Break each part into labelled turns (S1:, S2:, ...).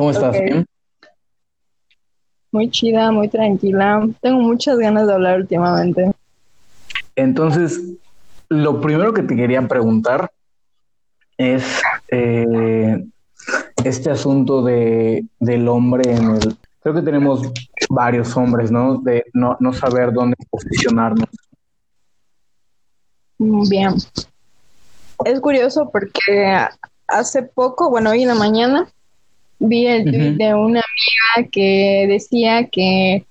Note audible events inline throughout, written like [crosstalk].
S1: ¿Cómo estás?
S2: ¿Bien? Muy chida, muy tranquila. Tengo muchas ganas de hablar últimamente.
S1: Entonces, lo primero que te quería preguntar es eh, este asunto de, del hombre en el... Creo que tenemos varios hombres, ¿no? De no, no saber dónde posicionarnos.
S2: Bien. Es curioso porque hace poco, bueno, hoy en la mañana, vi el tweet de una amiga que decía que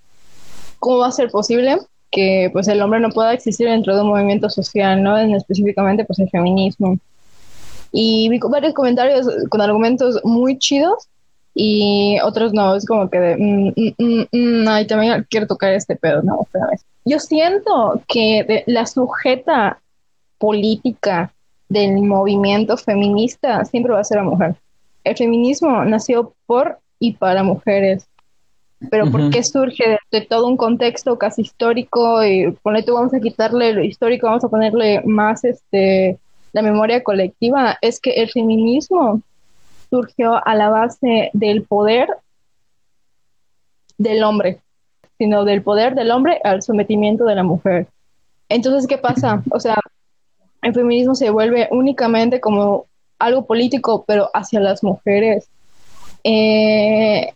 S2: cómo va a ser posible que pues el hombre no pueda existir dentro de un movimiento social, ¿no? En específicamente pues el feminismo. Y vi varios comentarios con argumentos muy chidos y otros no, es como que de, mm, mm, mm, ay, también quiero tocar este pedo, ¿no? Otra vez. Yo siento que la sujeta política del movimiento feminista siempre va a ser la mujer. El feminismo nació por y para mujeres. Pero ¿por qué surge de, todo un contexto casi histórico? Y ponle tú, vamos a quitarle lo histórico, vamos a ponerle más este la memoria colectiva. Es que el feminismo surgió a la base del poder del hombre, sino del poder del hombre al sometimiento de la mujer. Entonces, ¿qué pasa? O sea, el feminismo se vuelve únicamente como algo político, pero hacia las mujeres. Eh,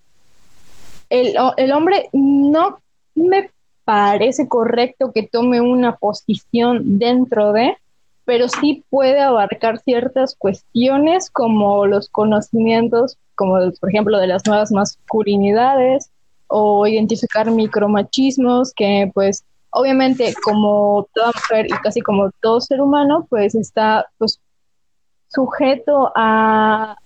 S2: el, el, hombre no me parece correcto que tome una posición dentro de, pero sí puede abarcar ciertas cuestiones como los conocimientos, como por ejemplo de las nuevas masculinidades o identificar micromachismos que pues obviamente como toda mujer y casi como todo ser humano, pues está pues sujeto a,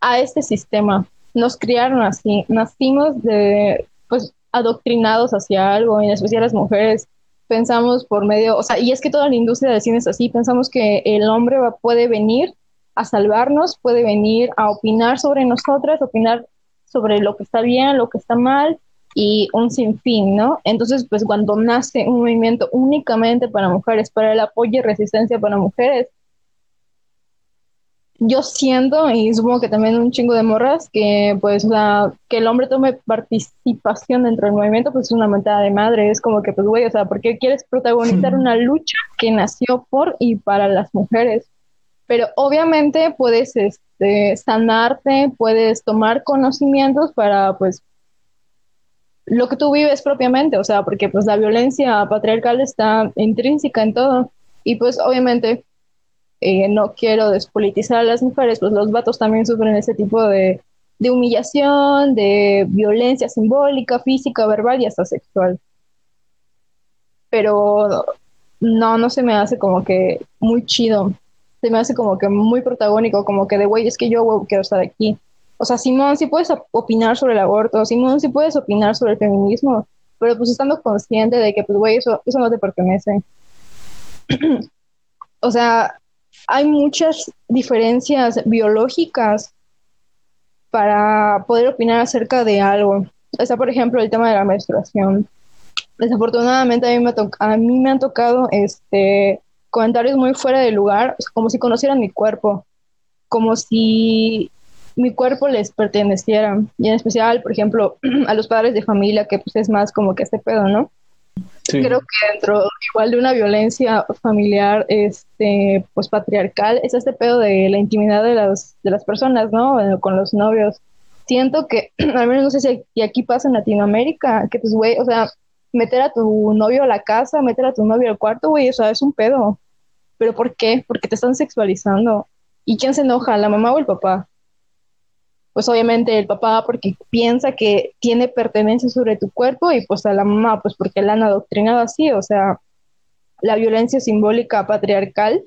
S2: a este sistema. Nos criaron así, nacimos de pues adoctrinados hacia algo, en especial las mujeres pensamos por medio, o sea, y es que toda la industria del cine es así, pensamos que el hombre va, puede venir a salvarnos, puede venir a opinar sobre nosotras, opinar sobre lo que está bien, lo que está mal, y un sinfín, ¿no? Entonces, pues cuando nace un movimiento únicamente para mujeres, para el apoyo y resistencia para mujeres, yo siento, y supongo que también un chingo de morras, que pues la, que el hombre tome participación dentro del movimiento, pues es una mentada de madre, es como que pues güey, o sea, ¿por qué quieres protagonizar [laughs] una lucha que nació por y para las mujeres? Pero obviamente puedes este, sanarte, puedes tomar conocimientos para pues lo que tú vives propiamente, o sea, porque pues la violencia patriarcal está intrínseca en todo y pues obviamente eh, no quiero despolitizar a las mujeres, pues los vatos también sufren ese tipo de, de humillación, de violencia simbólica, física, verbal y hasta sexual. Pero no, no se me hace como que muy chido, se me hace como que muy protagónico, como que de güey, es que yo quiero estar aquí o sea, Simón, sí puedes opinar sobre el aborto, Simón, sí puedes opinar sobre el feminismo, pero pues estando consciente de que, pues, güey, eso, eso no te pertenece. [clears throat] o sea, hay muchas diferencias biológicas para poder opinar acerca de algo. Está, por ejemplo, el tema de la menstruación. Desafortunadamente a mí me, a mí me han tocado este, comentarios muy fuera de lugar, como si conocieran mi cuerpo, como si mi cuerpo les perteneciera. Y en especial, por ejemplo, [clears throat] a los padres de familia, que pues es más como que este pedo, ¿no? Creo que dentro igual de una violencia familiar, este, pues patriarcal, es este pedo de la intimidad de las, de las personas, ¿no? con los novios. Siento que, [clears throat] al menos no sé si aquí pasa en Latinoamérica, que pues, güey, o sea, meter a tu novio a la casa, meter a tu novio al cuarto, güey, o sea, es un pedo. ¿Pero por qué? Porque te están sexualizando. ¿Y quién se enoja, la mamá o el papá? Pues obviamente el papá porque piensa que tiene pertenencia sobre tu cuerpo y pues a la mamá pues porque la han adoctrinado así, o sea, la violencia simbólica patriarcal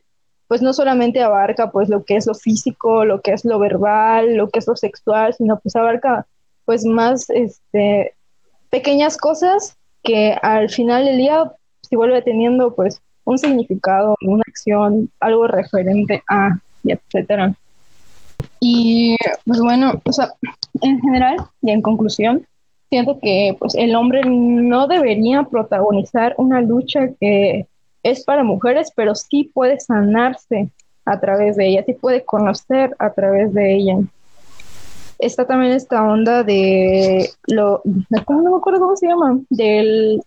S2: pues no solamente abarca pues lo que es lo físico, lo que es lo verbal, lo que es lo sexual, sino pues abarca pues más este pequeñas cosas que al final del día se vuelve teniendo pues un significado, una acción, algo referente a y etcétera. Y pues bueno, o sea, en general y en conclusión, siento que pues el hombre no debería protagonizar una lucha que es para mujeres, pero sí puede sanarse a través de ella, sí puede conocer a través de ella. está también esta onda de lo, no me acuerdo cómo se llama, del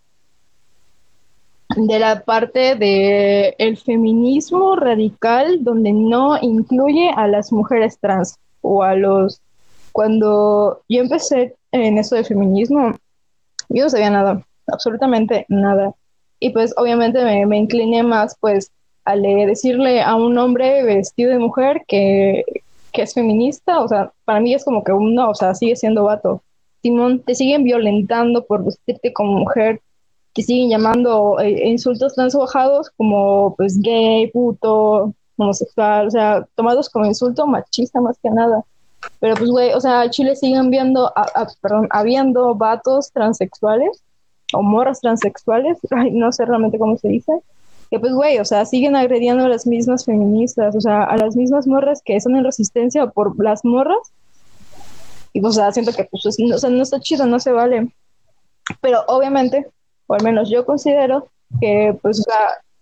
S2: de la parte de el feminismo radical donde no incluye a las mujeres trans o a los cuando yo empecé en eso de feminismo yo no sabía nada absolutamente nada. Y pues obviamente me, incliné más pues a decirle a un hombre vestido de mujer que, que es feminista o sea para mí es como que un no o sea sigue siendo vato. Simón te siguen violentando por vestirte como mujer que siguen llamando eh, insultos tan bajados como pues gay, puto, homosexual, o sea, tomados como insulto machista más que nada. Pero pues, güey, o sea, Chile siguen viendo, perdón, habiendo vatos transexuales o morras transexuales, [laughs] no sé realmente cómo se dice, que pues, güey, o sea, siguen agrediendo a las mismas feministas, o sea, a las mismas morras que están en resistencia por las morras. Y pues, o sea, siento que pues, o sea, no está chido, no se vale. Pero obviamente o al menos yo considero que pues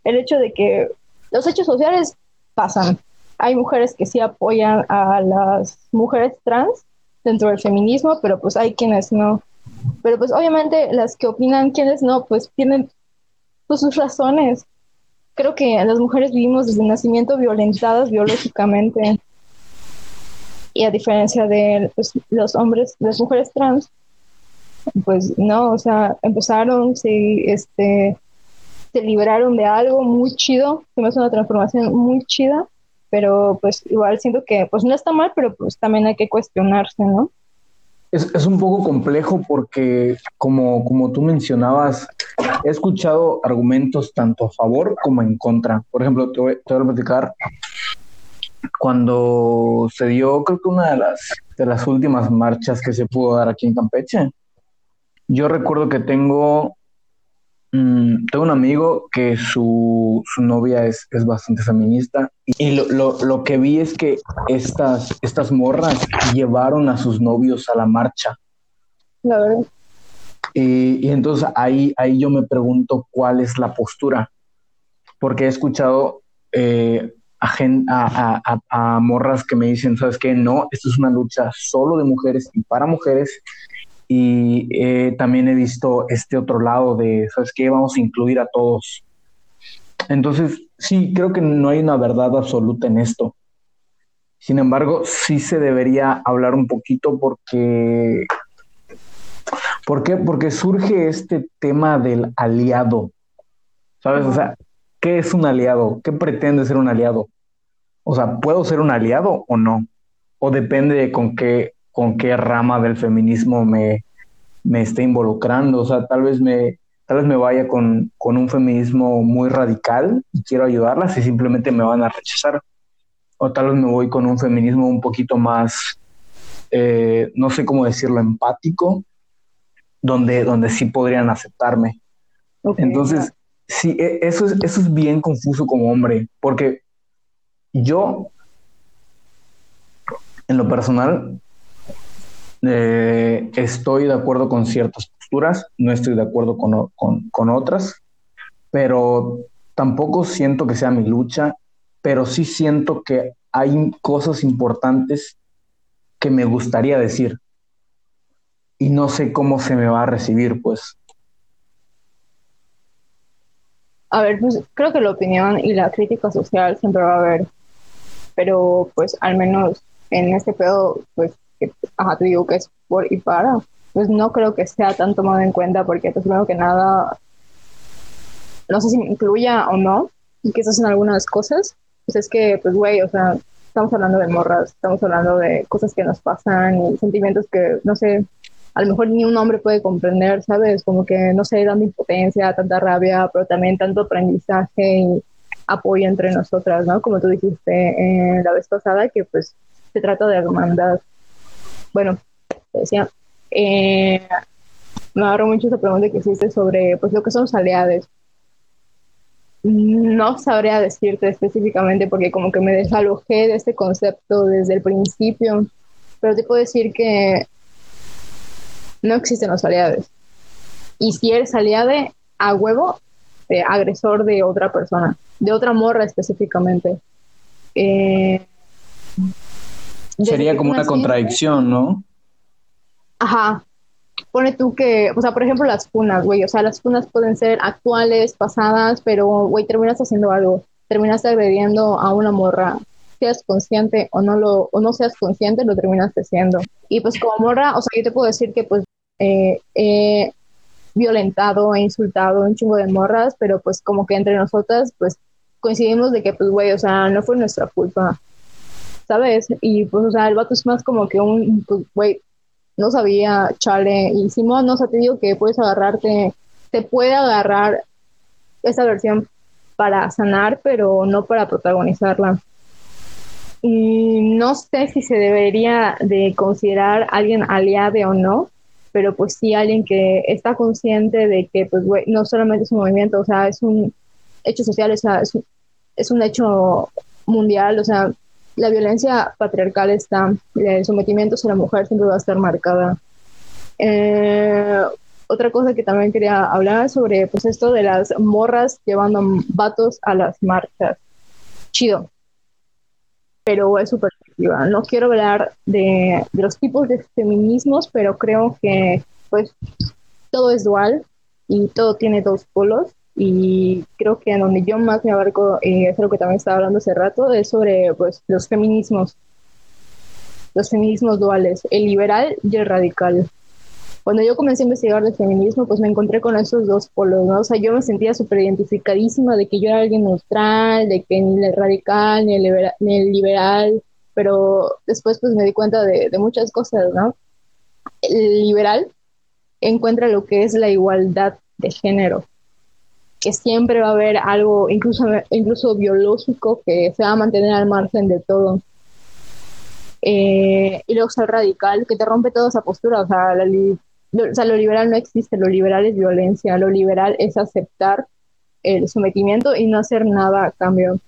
S2: el hecho de que los hechos sociales pasan. Hay mujeres que sí apoyan a las mujeres trans dentro del feminismo, pero pues hay quienes no. Pero pues obviamente las que opinan quienes no, pues tienen pues, sus razones. Creo que las mujeres vivimos desde el nacimiento violentadas biológicamente. Y a diferencia de pues, los hombres, las mujeres trans, pues no, o sea, empezaron, se, este, se liberaron de algo muy chido, hace una transformación muy chida, pero pues igual siento que pues no está mal, pero pues también hay que cuestionarse, ¿no?
S1: Es, es un poco complejo porque, como, como tú mencionabas, he escuchado argumentos tanto a favor como en contra. Por ejemplo, te voy, te voy a platicar cuando se dio, creo que una de las, de las últimas marchas que se pudo dar aquí en Campeche, yo recuerdo que tengo, mm, tengo un amigo que su, su novia es, es, bastante feminista y lo, lo, lo, que vi es que estas, estas morras llevaron a sus novios a la marcha.
S2: La verdad.
S1: Y, y entonces ahí, ahí yo me pregunto cuál es la postura, porque he escuchado eh, a, a, a, a, morras que me dicen, ¿sabes qué? No, esto es una lucha solo de mujeres y para mujeres y eh, también he visto este otro lado de, ¿sabes qué? Vamos a incluir a todos. Entonces, sí, creo que no hay una verdad absoluta en esto. Sin embargo, sí se debería hablar un poquito porque... ¿Por qué? Porque surge este tema del aliado. ¿Sabes? O sea, ¿qué es un aliado? ¿Qué pretende ser un aliado? O sea, ¿puedo ser un aliado o no? O depende de con qué con qué rama del feminismo me, me esté involucrando. O sea, tal vez me, tal vez me vaya con, con, un feminismo muy radical y quiero ayudarlas y simplemente me van a rechazar. O tal vez me voy con un feminismo un poquito más, eh, no sé cómo decirlo, empático, donde, donde sí podrían aceptarme. Okay, Entonces, sí, e, eso es, eso es bien confuso como hombre, porque yo, en lo personal, eh, estoy de acuerdo con ciertas posturas, no estoy de acuerdo con, con, con, otras, pero tampoco siento que sea mi lucha, pero sí siento que hay cosas importantes que me gustaría decir y no sé cómo se me va a recibir, pues.
S2: A ver, pues creo que la opinión y la crítica social siempre va a haber, pero pues al menos en este pedo, pues que, ajá, te digo que es por y para, pues no creo que sea tan tomado en cuenta porque, pues, primero que nada, no sé si me incluya o no, y que son algunas cosas, pues es que, pues, güey, o sea, estamos hablando de morras, estamos hablando de cosas que nos pasan y sentimientos que, no sé, a lo mejor ni un hombre puede comprender, ¿sabes? Como que, no sé, dando impotencia, tanta rabia, pero también tanto aprendizaje y apoyo entre nosotras, ¿no? Como tú dijiste eh, la vez pasada, que pues se trata de hermandad bueno, decía, eh, me agarro mucho esa pregunta que hiciste sobre pues lo que son los aliados. No sabría decirte específicamente porque como que me desalojé de este concepto desde el principio, pero te puedo decir que no existen los aliados. Y si eres aliado, a huevo, eh, agresor de otra persona, de otra morra específicamente. Eh,
S1: Sería como una contradicción, ¿no?
S2: Ajá. Pone tú que, o sea, por ejemplo, las funas, güey, o sea, las funas pueden ser actuales, pasadas, pero, güey, terminas haciendo algo, terminas agrediendo a una morra, seas consciente o no lo, o no seas consciente, lo terminas haciendo. Y pues como morra, o sea, yo te puedo decir que pues eh, he violentado, he insultado un chingo de morras, pero pues como que entre nosotras, pues coincidimos de que, pues, güey, o sea, no fue nuestra culpa, ¿sabes? Y pues, o sea, el vato es más como que un, pues, güey, no sabía, chale, y Simón, no, o sea, te digo que puedes agarrarte, te puede agarrar esa versión para sanar, pero no para protagonizarla. Y no sé si se debería de considerar alguien aliado o no, pero pues sí alguien que está consciente de que, pues, güey, no solamente es un movimiento, o sea, es un hecho social, o sea, es un, es un hecho mundial, o sea, la violencia patriarcal está, el sometimiento a la mujer siempre va a estar marcada. Eh, otra cosa que también quería hablar sobre, pues esto de las morras llevando vatos a las marchas. Chido. Pero es perspectiva. No quiero hablar de, de los tipos de feminismos, pero creo que pues todo es dual y todo tiene dos polos y creo que en donde yo más me abarco, y es lo que también estaba hablando hace rato, es sobre pues, los feminismos, los feminismos duales, el liberal y el radical. Cuando yo comencé a investigar de feminismo, pues me encontré con esos dos polos, ¿no? O sea, yo me sentía súper identificadísima de que yo era alguien neutral, de que ni el radical ni el liberal, ni el liberal pero después pues me di cuenta de, de muchas cosas, ¿no? El liberal encuentra lo que es la igualdad de género, que siempre va a haber algo, incluso, incluso biológico, que se va a mantener al margen de todo. Eh, y luego el radical, que te rompe toda esa postura. O sea, lo, o sea, lo liberal no existe, lo liberal es violencia, lo liberal es aceptar el sometimiento y no hacer nada a cambio.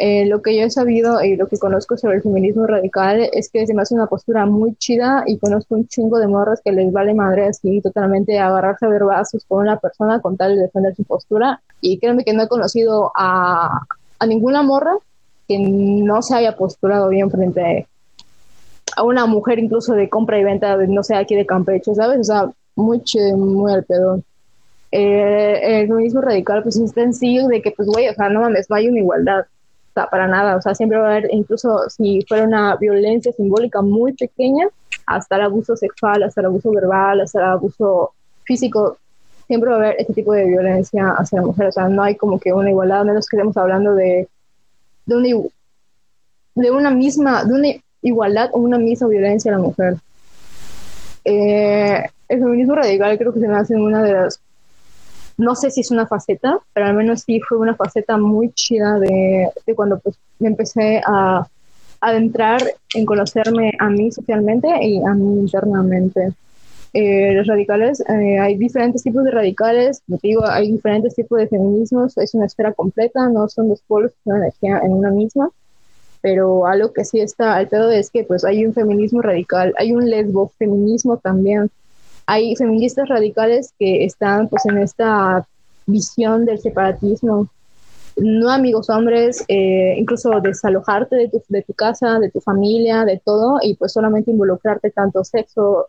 S2: Eh, lo que yo he sabido y lo que conozco sobre el feminismo radical es que me hace una postura muy chida y conozco un chingo de morras que les vale madre así totalmente agarrarse a verbazos con una persona con tal de defender su postura. Y créanme que no he conocido a, a ninguna morra que no se haya posturado bien frente a una mujer incluso de compra y venta, de, no sé, aquí de Campeche, ¿sabes? O sea, muy chido, muy al pedo. Eh, el feminismo radical pues es sencillo de que pues güey, o sea, no mames, no hay una igualdad para nada, o sea, siempre va a haber, incluso si fuera una violencia simbólica muy pequeña, hasta el abuso sexual, hasta el abuso verbal, hasta el abuso físico, siempre va a haber este tipo de violencia hacia la mujer, o sea, no hay como que una igualdad, menos que estemos hablando de, de, una, de una misma, de una igualdad o una misma violencia a la mujer. Eh, el feminismo radical creo que se me hace una de las no sé si es una faceta, pero al menos sí fue una faceta muy chida de, cuando pues, me empecé a adentrar en conocerme a mí socialmente y a mí internamente. Eh, los radicales, eh, hay diferentes tipos de radicales, digo, hay diferentes tipos de feminismos, es una esfera completa, no son dos polos, es una energía en una misma, pero algo que sí está al pedo es que pues hay un feminismo radical, hay un lesbo feminismo también, hay feministas radicales que están pues en esta visión del separatismo. No amigos hombres, eh, incluso desalojarte de tu, de tu casa, de tu familia, de todo, y pues solamente involucrarte tanto sexo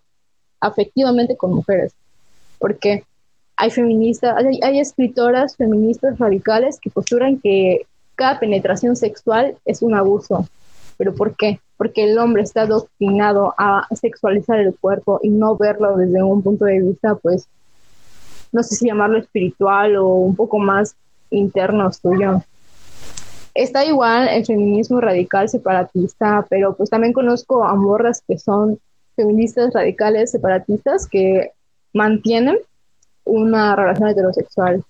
S2: afectivamente con mujeres. Porque hay feministas, hay, hay escritoras feministas radicales que posturan que cada penetración sexual es un abuso. ¿Pero por qué? porque el hombre está doctrinado a sexualizar el cuerpo y no verlo desde un punto de vista, pues, no sé si llamarlo espiritual o un poco más interno suyo. Está igual el feminismo radical separatista, pero pues también conozco a morras que son feministas radicales separatistas que mantienen una relación heterosexual.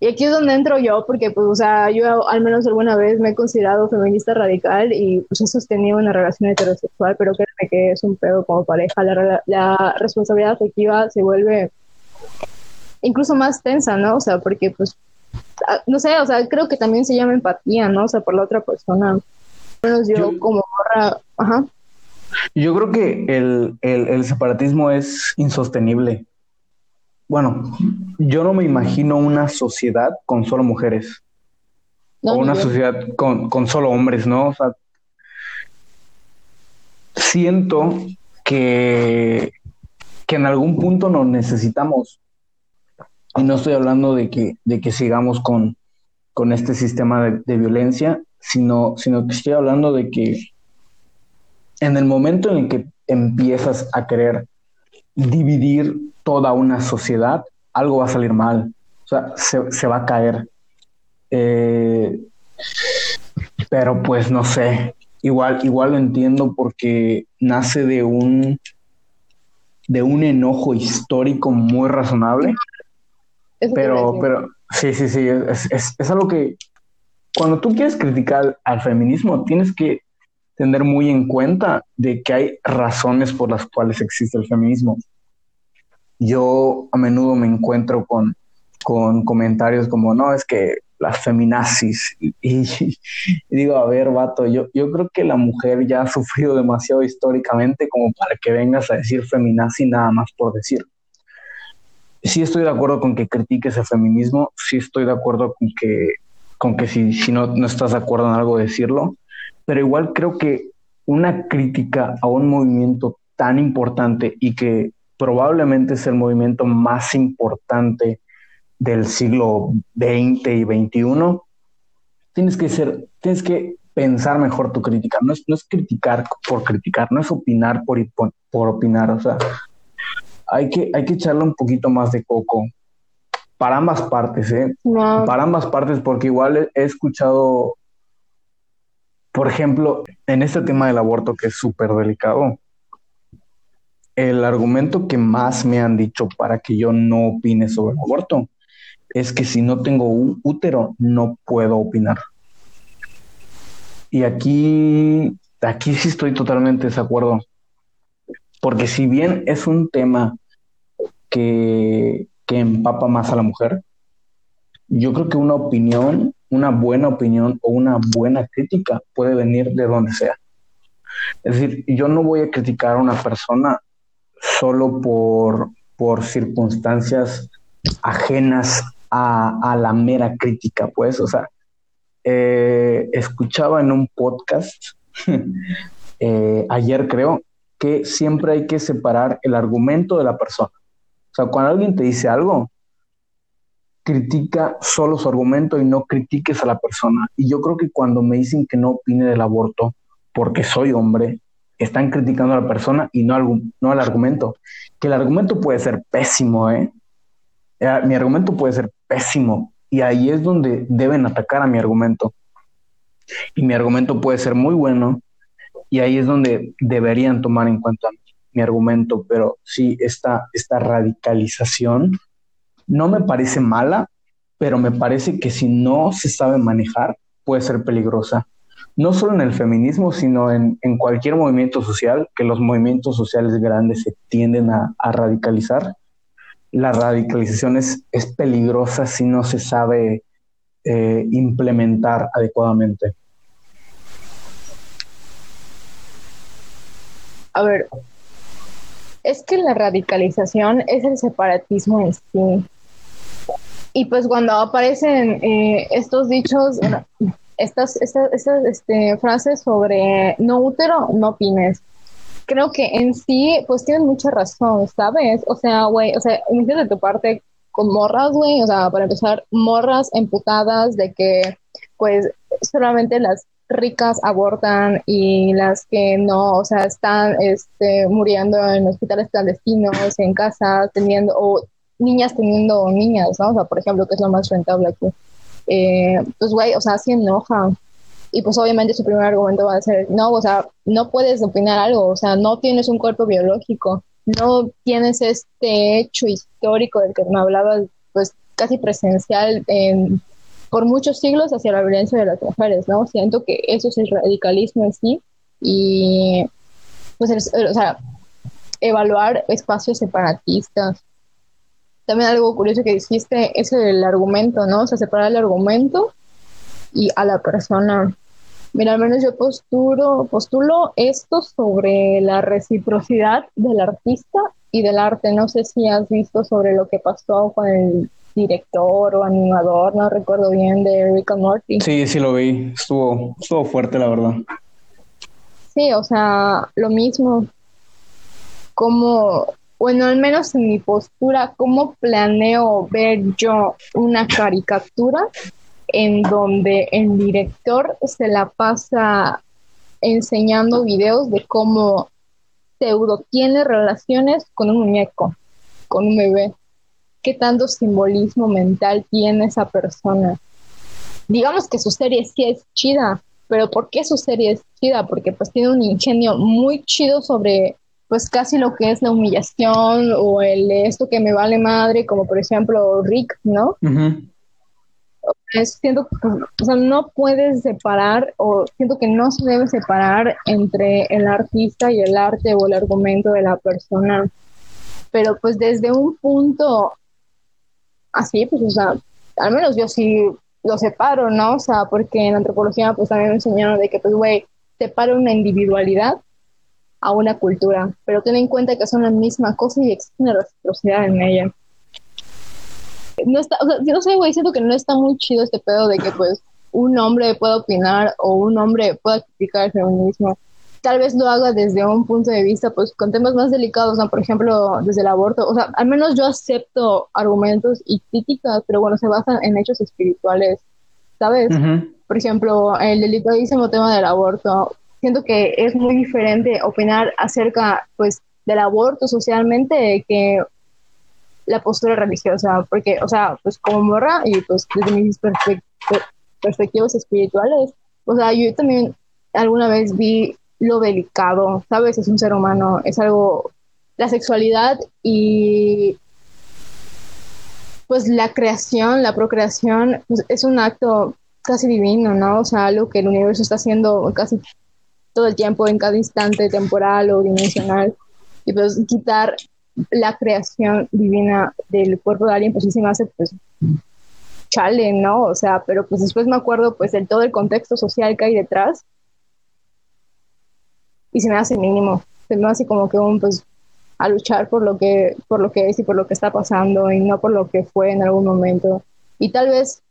S2: Y aquí es donde entro yo, porque, pues, o sea, yo al menos alguna vez me he considerado feminista radical y, pues, he sostenido una relación heterosexual, pero créeme que es un pedo como pareja. La, la responsabilidad afectiva se vuelve incluso más tensa, ¿no? O sea, porque, pues, ah, no sé, o sea, creo que también se llama empatía, ¿no? O sea, por la otra persona. Menos yo, como ajá.
S1: Yo creo que el, el, el separatismo es insostenible bueno, yo no me imagino una sociedad con solo mujeres. o una sociedad con, con, solo hombres, ¿no? O sea, siento que, que en algún punto nos necesitamos. Y no estoy hablando de que, de que sigamos con, con este sistema de, de violencia, sino, sino que estoy hablando de que en el momento en el que empiezas a querer dividir toda una sociedad, algo va a salir mal, o sea, se, se va a caer. Eh, pero pues no sé, igual, igual lo entiendo porque nace de un de un enojo histórico muy razonable. pero, pero sí, sí, sí, es, es, es, algo que cuando tú quieres criticar al feminismo, tienes que tener muy en cuenta de que hay razones por las cuales existe el feminismo. Yo a menudo me encuentro con, con comentarios como, no, es que las feminazis. [laughs] Y, digo, a ver, vato, yo, yo creo que la mujer ya ha sufrido demasiado históricamente como para que vengas a decir feminazi nada más por decir. Sí estoy de acuerdo con que critiques el feminismo, sí estoy de acuerdo con que, con que si, si no, no estás de acuerdo en algo decirlo, pero igual creo que una crítica a un movimiento tan importante y que probablemente es el movimiento más importante del siglo XX y XXI, tienes que ser, tienes que pensar mejor tu crítica. No es, no es criticar por criticar, no es opinar por, por, opinar. O sea, hay que, hay que echarle un poquito más de coco para ambas partes, ¿eh? Para ambas partes, porque igual he escuchado, por ejemplo, en este tema del aborto que es súper delicado, el argumento que más me han dicho para que yo no opine sobre el aborto es que si no tengo útero no puedo opinar. Y aquí, aquí sí estoy totalmente de acuerdo. Porque si bien es un tema que, que empapa más a la mujer, yo creo que una opinión, una buena opinión o una buena crítica puede venir de donde sea. Es decir, yo no voy a criticar a una persona solo por, por circunstancias ajenas a, la mera crítica, pues, o sea, eh, escuchaba en un podcast [laughs] eh, ayer creo que siempre hay que separar el argumento de la persona. O sea, cuando alguien te dice algo, critica solo su argumento y no critiques a la persona. Y yo creo que cuando me dicen que no opine del aborto porque soy hombre, están criticando a la persona y no al, no al argumento. Que el argumento puede ser pésimo, ¿eh? Eh, mi argumento puede ser pésimo y ahí es donde deben atacar a mi argumento. Y mi argumento puede ser muy bueno y ahí es donde deberían tomar en cuenta mi argumento, pero sí, esta, esta radicalización no me parece mala, pero me parece que si no se sabe manejar, puede ser peligrosa. No solo en el feminismo, sino en, en cualquier movimiento social, que los movimientos sociales grandes se tienden a, a radicalizar la radicalización es, peligrosa si no se sabe eh, implementar adecuadamente.
S2: A ver, es que la radicalización es el separatismo en sí. Y pues cuando aparecen eh, estos dichos, estas, estas, estas este, frases sobre no útero, no opines creo que en sí, pues tienes mucha razón, ¿sabes? O sea, güey, o sea, de tu parte con morras, güey, o sea, para empezar, morras emputadas de que, pues, solamente las ricas abortan y las que no, o sea, están este, muriendo en hospitales clandestinos, en casa, teniendo, o niñas teniendo niñas, ¿no? O sea, por ejemplo, que es lo más rentable aquí. Eh, pues, güey, o sea, sí enoja y pues obviamente su primer argumento va a ser, no, o sea, no puedes opinar algo, o sea, no tienes un cuerpo biológico, no tienes este hecho histórico del que me hablaba, pues casi presencial en, por muchos siglos hacia la violencia de las mujeres, ¿no? Siento que eso es el radicalismo en sí y pues, o sea, evaluar espacios separatistas. También algo curioso que dijiste es el argumento, ¿no? O sea, separar el argumento y a la persona. Mira, al menos yo posturo, postulo esto sobre la reciprocidad del artista y del arte. No sé si has visto sobre lo que pasó con el director o animador, no recuerdo bien, de Rick and Morty.
S1: Sí, sí lo vi. Estuvo, estuvo fuerte, la verdad.
S2: Sí, o sea, lo mismo. Como, bueno, al menos en mi postura, ¿cómo planeo ver yo una caricatura en donde el director se la pasa enseñando videos de cómo pseudo tiene relaciones con un muñeco, con un bebé? ¿Qué tanto simbolismo mental tiene esa persona? Digamos que su serie sí es chida, pero ¿por qué su serie es chida? Porque pues tiene un ingenio muy chido sobre pues casi lo que es la humillación o el esto que me vale madre, como por ejemplo Rick, ¿no? siento que o sea, no puedes separar o siento que no se debe separar entre el artista y el arte o el argumento de la persona. Pero pues desde un punto así, pues o sea, al menos yo sí lo separo, ¿no? O sea, porque en antropología pues también me enseñaron de que pues güey, separa una individualidad a una cultura, pero ten en cuenta que son la misma cosa y existe una reciprocidad en ella. No está, o sea, yo no sé, güey, siento que no está muy chido este pedo de que pues un hombre pueda opinar o un hombre pueda criticar el feminismo. Tal vez lo haga desde un punto de vista, pues, con temas más delicados, ¿no? Por ejemplo, desde el aborto. O sea, al menos yo acepto argumentos y críticas, pero bueno, se basan en hechos espirituales, ¿sabes? Por ejemplo, el delicadísimo tema del aborto siento que es muy diferente opinar acerca, pues, del aborto socialmente que la postura religiosa, porque, o sea, pues como morra y pues desde mis perspectivas espirituales, o sea, yo también alguna vez vi lo delicado, ¿sabes? Es un ser humano, es algo, la sexualidad y pues la creación, la procreación, pues, es un acto casi divino, ¿no? O sea, algo que el universo está haciendo casi todo el tiempo, en cada instante temporal o dimensional. Y pues quitar la creación divina del cuerpo de alguien, pues sí se me hace, pues, chale, ¿no? O sea, pero pues después me acuerdo, pues, de todo el contexto social que hay detrás. Y se me hace mínimo. Se me hace como que un, pues, a luchar por lo que, por lo que es y por lo que está pasando y no por lo que fue en algún momento. Y tal vez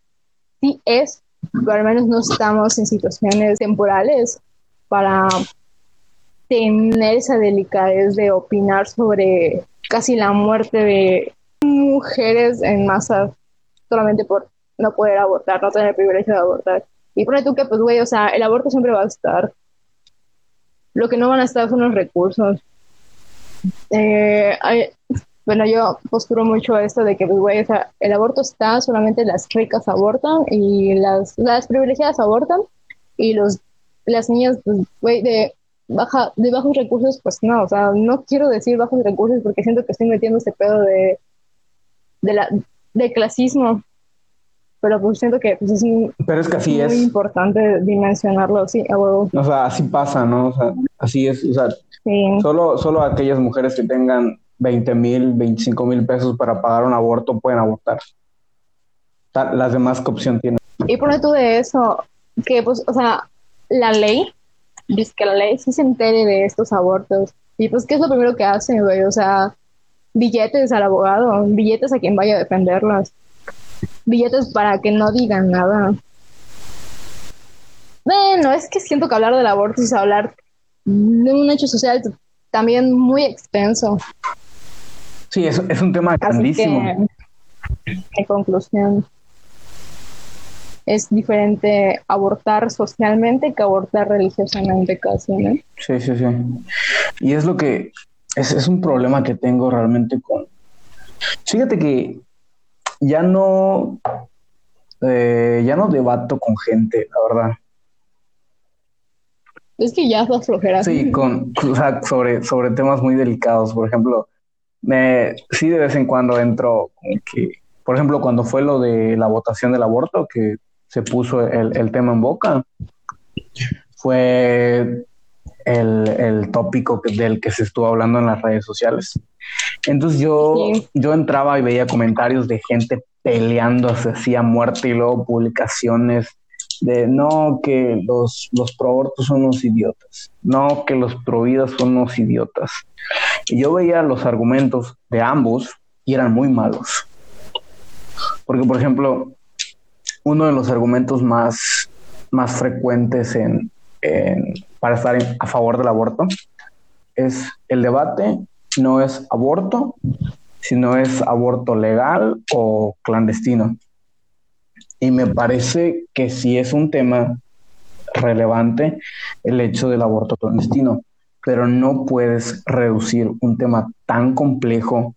S2: sí es, pero al menos no estamos en situaciones temporales para tener esa delicadez de opinar sobre casi la muerte de mujeres en masa solamente por no poder abortar, no tener el privilegio de abortar. Y pone tú que, pues, güey, o sea, el aborto siempre va a estar. Lo que no van a estar son los recursos. Eh, bueno, yo posturo mucho esto de que, pues, güey, o sea, el aborto está, solamente las ricas abortan y las, las privilegiadas abortan y los las niñas, pues, güey, de baja, de bajos recursos, pues no, o sea, no quiero decir bajos recursos porque siento que estoy metiendo este pedo de, de la, de clasismo, pero pues siento que pues, es,
S1: pero es, que así
S2: muy importante dimensionarlo, sí, a
S1: O sea, así pasa, ¿no? O sea, así es, o sea, solo, solo aquellas mujeres que tengan 20 mil, 25 mil pesos para pagar un aborto pueden abortar. Las demás, ¿qué opción tienen?
S2: Y pone tú de eso, que pues, o sea, la ley, dice que la ley sí se entere de estos abortos. Y pues, ¿qué es lo primero que hacen, güey? O sea, billetes al abogado, billetes a quien vaya a defenderlas, billetes para que no digan nada. Bueno, es que siento que hablar del aborto es hablar de un hecho social también muy extenso.
S1: Sí, es, es un tema grandísimo.
S2: en conclusión es diferente abortar socialmente que abortar religiosamente casi, ¿no?
S1: Sí, sí, sí. Y es lo que es, es un problema que tengo realmente con... Fíjate que ya no, eh, ya no debato con gente, la verdad.
S2: Es que ya está flojera.
S1: Sí, con, o sea, sobre, sobre temas muy delicados. Por ejemplo, me, sí de vez en cuando entro, que, por ejemplo, cuando fue lo de la votación del aborto, que se puso el, tema en boca fue el, tópico del que se estuvo hablando en las redes sociales. Entonces yo, yo entraba y veía comentarios de gente peleándose así a muerte y luego publicaciones de no, que los, los pro son unos idiotas, no, que los pro son unos idiotas. Y yo veía los argumentos de ambos y eran muy malos. Porque, por ejemplo, uno de los argumentos más, más frecuentes en, para estar a favor del aborto. Es el debate, no es aborto, sino es aborto legal o clandestino. Y me parece que sí es un tema relevante el hecho del aborto clandestino, pero no puedes reducir un tema tan complejo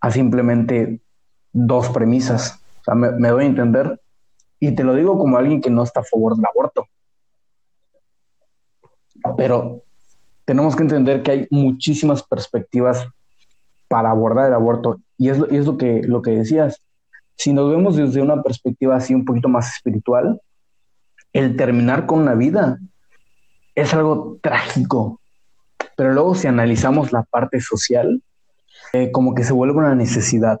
S1: a simplemente dos premisas. O sea, me, doy a entender. Y te lo digo como alguien que no está a favor del aborto. Pero tenemos que entender que hay muchísimas perspectivas para abordar el aborto. Y es, es lo, que, lo que decías. Si nos vemos desde una perspectiva así un poquito más espiritual, el terminar con una vida es algo trágico. Pero luego si analizamos la parte social, eh, como que se vuelve una necesidad.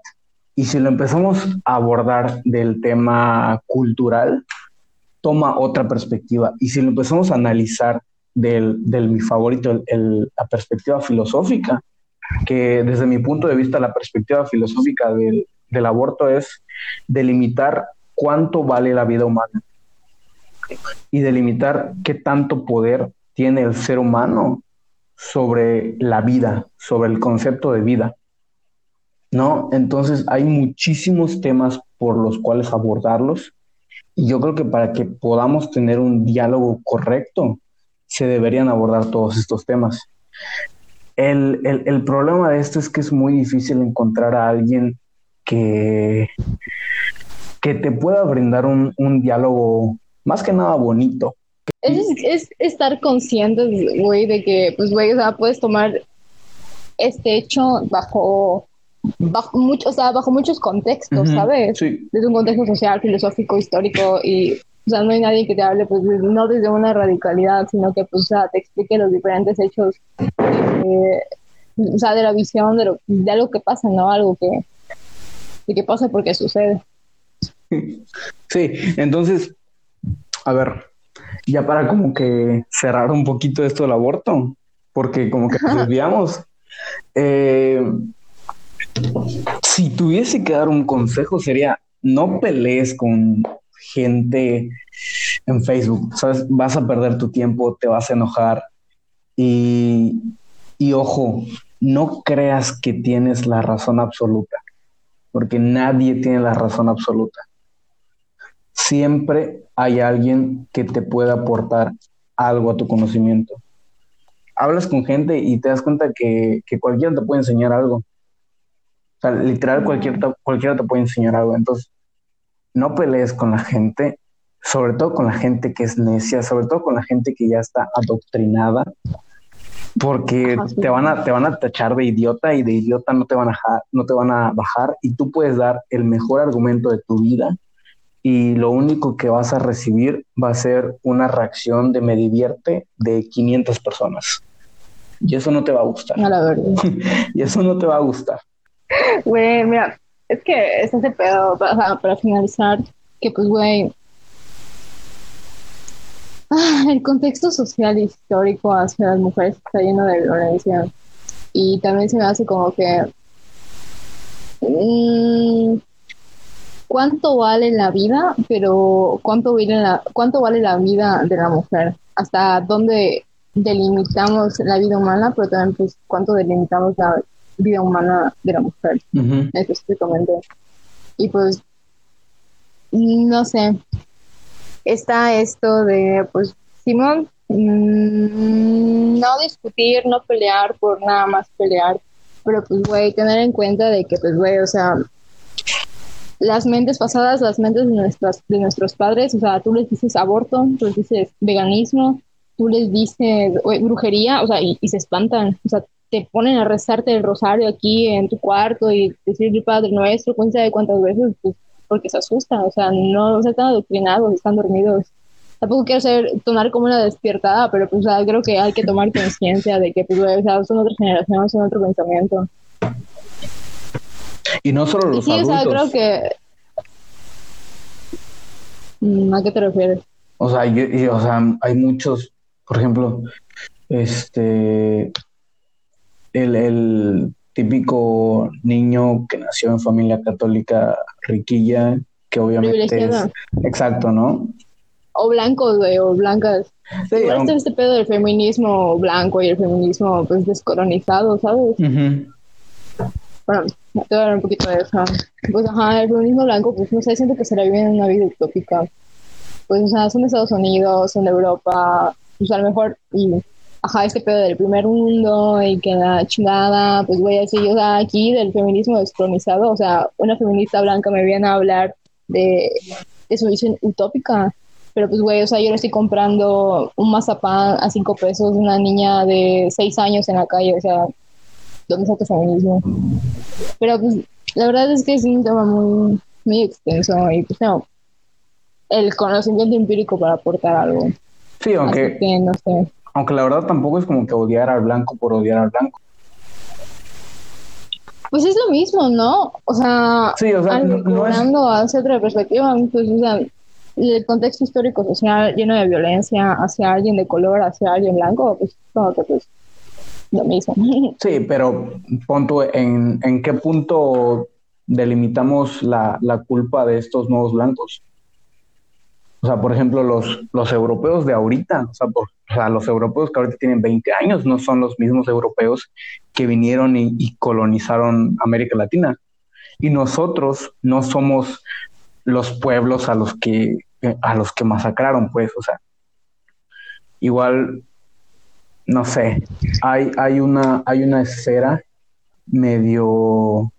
S1: Y si lo empezamos a abordar del tema cultural, toma otra perspectiva. Y si lo empezamos a analizar del, del mi favorito, la perspectiva filosófica, que desde mi punto de vista la perspectiva filosófica del, del aborto es delimitar cuánto vale la vida humana y delimitar qué tanto poder tiene el ser humano sobre la vida, sobre el concepto de vida. ¿No? Entonces hay muchísimos temas por los cuales abordarlos y yo creo que para que podamos tener un diálogo correcto, se deberían abordar todos estos temas. El, problema de esto es que es muy difícil encontrar a alguien que, que te pueda brindar un, diálogo más que nada bonito.
S2: Es, es estar consciente, güey, de que, pues, güey, o sea, puedes tomar este hecho bajo bajo, mucho, o sea, bajo muchos contextos, ¿sabes? Desde un contexto social, filosófico, histórico y, o sea, no hay nadie que te hable, pues, no desde una radicalidad, sino que, pues, o sea, te explique los diferentes hechos, o sea, de la visión de, lo, de algo que pasa, ¿no? Algo que, de que pasa porque sucede.
S1: Sí, entonces, a ver, ya para como que cerrar un poquito esto del aborto, porque como que nos desviamos. Eh, si tuviese que dar un consejo sería no pelees con gente en Facebook, ¿sabes? Vas a perder tu tiempo, te vas a enojar y, y ojo, no creas que tienes la razón absoluta, porque nadie tiene la razón absoluta. Siempre hay alguien que te pueda aportar algo a tu conocimiento. Hablas con gente y te das cuenta que, que cualquiera te puede enseñar algo sea, literal cualquier, cualquiera te puede enseñar algo. Entonces, no pelees con la gente, sobre todo con la gente que es necia, sobre todo con la gente que ya está adoctrinada, porque te van a te van a tachar de idiota y de idiota no te van a no te van a bajar y tú puedes dar el mejor argumento de tu vida y lo único que vas a recibir va a ser una reacción de me divierte de 500 personas. Y eso no te va a gustar.
S2: A la verdad. [laughs]
S1: y eso no te va a gustar.
S2: Güey, mira, es que es ese pedo, para, para finalizar, que pues, güey, ah, el contexto social e histórico hacia las mujeres está lleno de violencia. Y también se me hace como que. Mm, ¿Cuánto vale la vida? Pero ¿cuánto vale la, ¿cuánto vale la vida de la mujer? ¿Hasta dónde delimitamos la vida humana? Pero también, pues, ¿cuánto delimitamos la vida humana de la mujer, específicamente. Y pues, no sé, está esto de, pues, Simón, mm, no discutir, no pelear por nada más pelear, pero pues, güey, tener en cuenta de que, pues, güey, o sea, las mentes pasadas, las mentes de, nuestras, de nuestros padres, o sea, tú les dices aborto, tú les dices veganismo, tú les dices brujería, o sea, y, y, se espantan, o sea, te ponen a rezarte el rosario aquí en tu cuarto y decir el Padre Nuestro, cuenta de cuántas veces, pues, porque se asustan, o sea, no, están adoctrinados, están dormidos. Tampoco quiero ser, tomar como una despiertada, pero pues creo que hay que tomar conciencia de que pues, son otras generaciones, son otro pensamiento.
S1: Y no solo los sí, adultos.
S2: Sí, o sea, creo que... Mm, ¿A qué te refieres?
S1: O sea, o sea, hay muchos, por ejemplo, este, el, típico niño que nació en familia católica riquilla, que obviamente es exacto, ¿no?
S2: o blancos, güey, o blancas.
S1: Sí,
S2: Igual
S1: aunque-
S2: este pedo del feminismo blanco y el feminismo, pues, descolonizado, ¿sabes? Bueno, te voy a hablar un poquito de eso. Pues, ajá, el feminismo blanco, pues, no sé, siento que se la viven en una vida utópica. Pues, o sea, son de Estados Unidos, son de Europa, pues, a lo mejor, y, ajá, este pedo del primer mundo y que la chingada, pues, voy a decir, o sea, aquí del feminismo descolonizado, o sea, una feminista blanca me viene a hablar de, de su visión utópica. Pero pues, güey, o sea, yo le estoy comprando un mazapán a cinco pesos de una niña de seis años en la calle, o sea, ¿dónde está tu feminismo? Pero pues, la verdad es que es un tema muy, muy extenso y pues no, el conocimiento empírico para aportar algo.
S1: Sí, aunque,
S2: que no sé.
S1: Aunque la verdad tampoco es como que odiar al blanco por odiar al blanco.
S2: Pues es lo mismo, ¿no? O sea,
S1: Sí, o sea, no- es-
S2: hacia otra perspectiva, pues, o sea, el contexto histórico social lleno de violencia hacia alguien de color, hacia alguien blanco, pues como que pues lo mismo. [laughs]
S1: Sí, pero pon tú en, en qué punto delimitamos la, la culpa de estos nuevos blancos. O sea, por ejemplo, los, los europeos de ahorita, o sea, o sea, los europeos que ahorita tienen 20 años no son los mismos europeos que vinieron y, y colonizaron América Latina. Y nosotros no somos los pueblos a los que, a los que masacraron, pues, o sea, igual, no sé, hay, hay una, hay una esfera medio,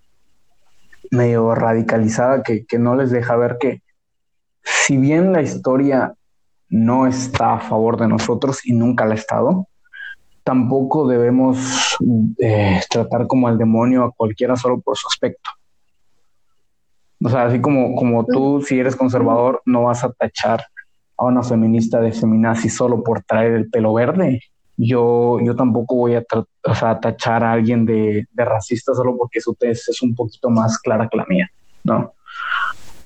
S1: medio radicalizada que, que no les deja ver que si bien la historia no está a favor de nosotros y nunca lo ha estado, tampoco debemos eh, tratar como al demonio a cualquiera solo por su aspecto. O sea, así como, como tú, si eres conservador, no vas a tachar a una feminista de feminazi solo por traer el pelo verde. Yo, yo tampoco voy a o sea, tachar a alguien de, de racista solo porque su tez es un poquito más clara que la mía, ¿no?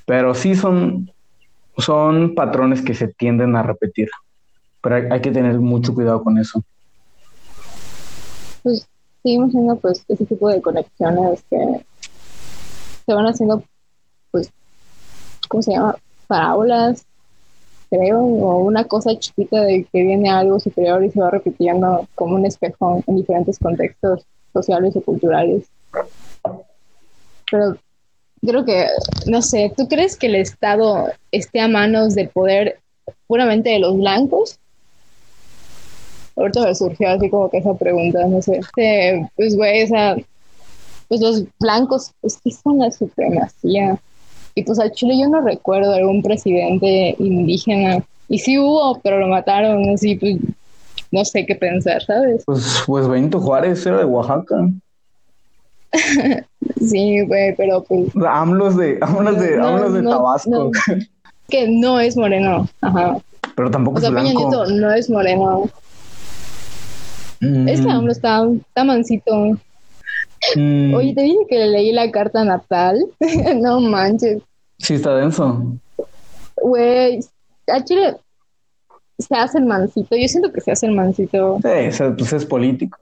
S1: Pero sí son, son patrones que se tienden a repetir. Pero hay, que tener mucho cuidado con eso.
S2: pues seguimos haciendo pues ese tipo de conexiones que se van haciendo pues ¿cómo se llama? parábolas creo o una cosa chiquita de que viene algo superior y se va repitiendo como un espejo en diferentes contextos sociales o culturales pero creo que no sé ¿tú crees que el Estado esté a manos del poder puramente de los blancos Ahorita me surgió así como que esa pregunta, no sé. Este, pues, güey, o sea, pues los blancos, pues, ¿qué son la supremacía? Y pues al Chile yo no recuerdo algún presidente indígena. Y sí hubo, pero lo mataron, así, pues, no sé qué pensar, ¿sabes?
S1: Pues, pues Benito Juárez era de Oaxaca. [laughs]
S2: Sí, güey, pero pues,
S1: O sea, AMLO es de, AMLO es de,
S2: No,
S1: de
S2: no,
S1: Tabasco.
S2: no. que no es moreno, ajá.
S1: Pero tampoco
S2: O sea,
S1: es
S2: Peña
S1: blanco.
S2: Nieto no es moreno.
S1: Mm,
S2: Es que AMLO está, está mansito.
S1: mm,
S2: Oye, te dije que le leí la carta natal. [laughs] no manches.
S1: Sí, está denso.
S2: Güey, a Chile se hace el mancito. Yo siento que se hace el mancito.
S1: Sí, pues es político.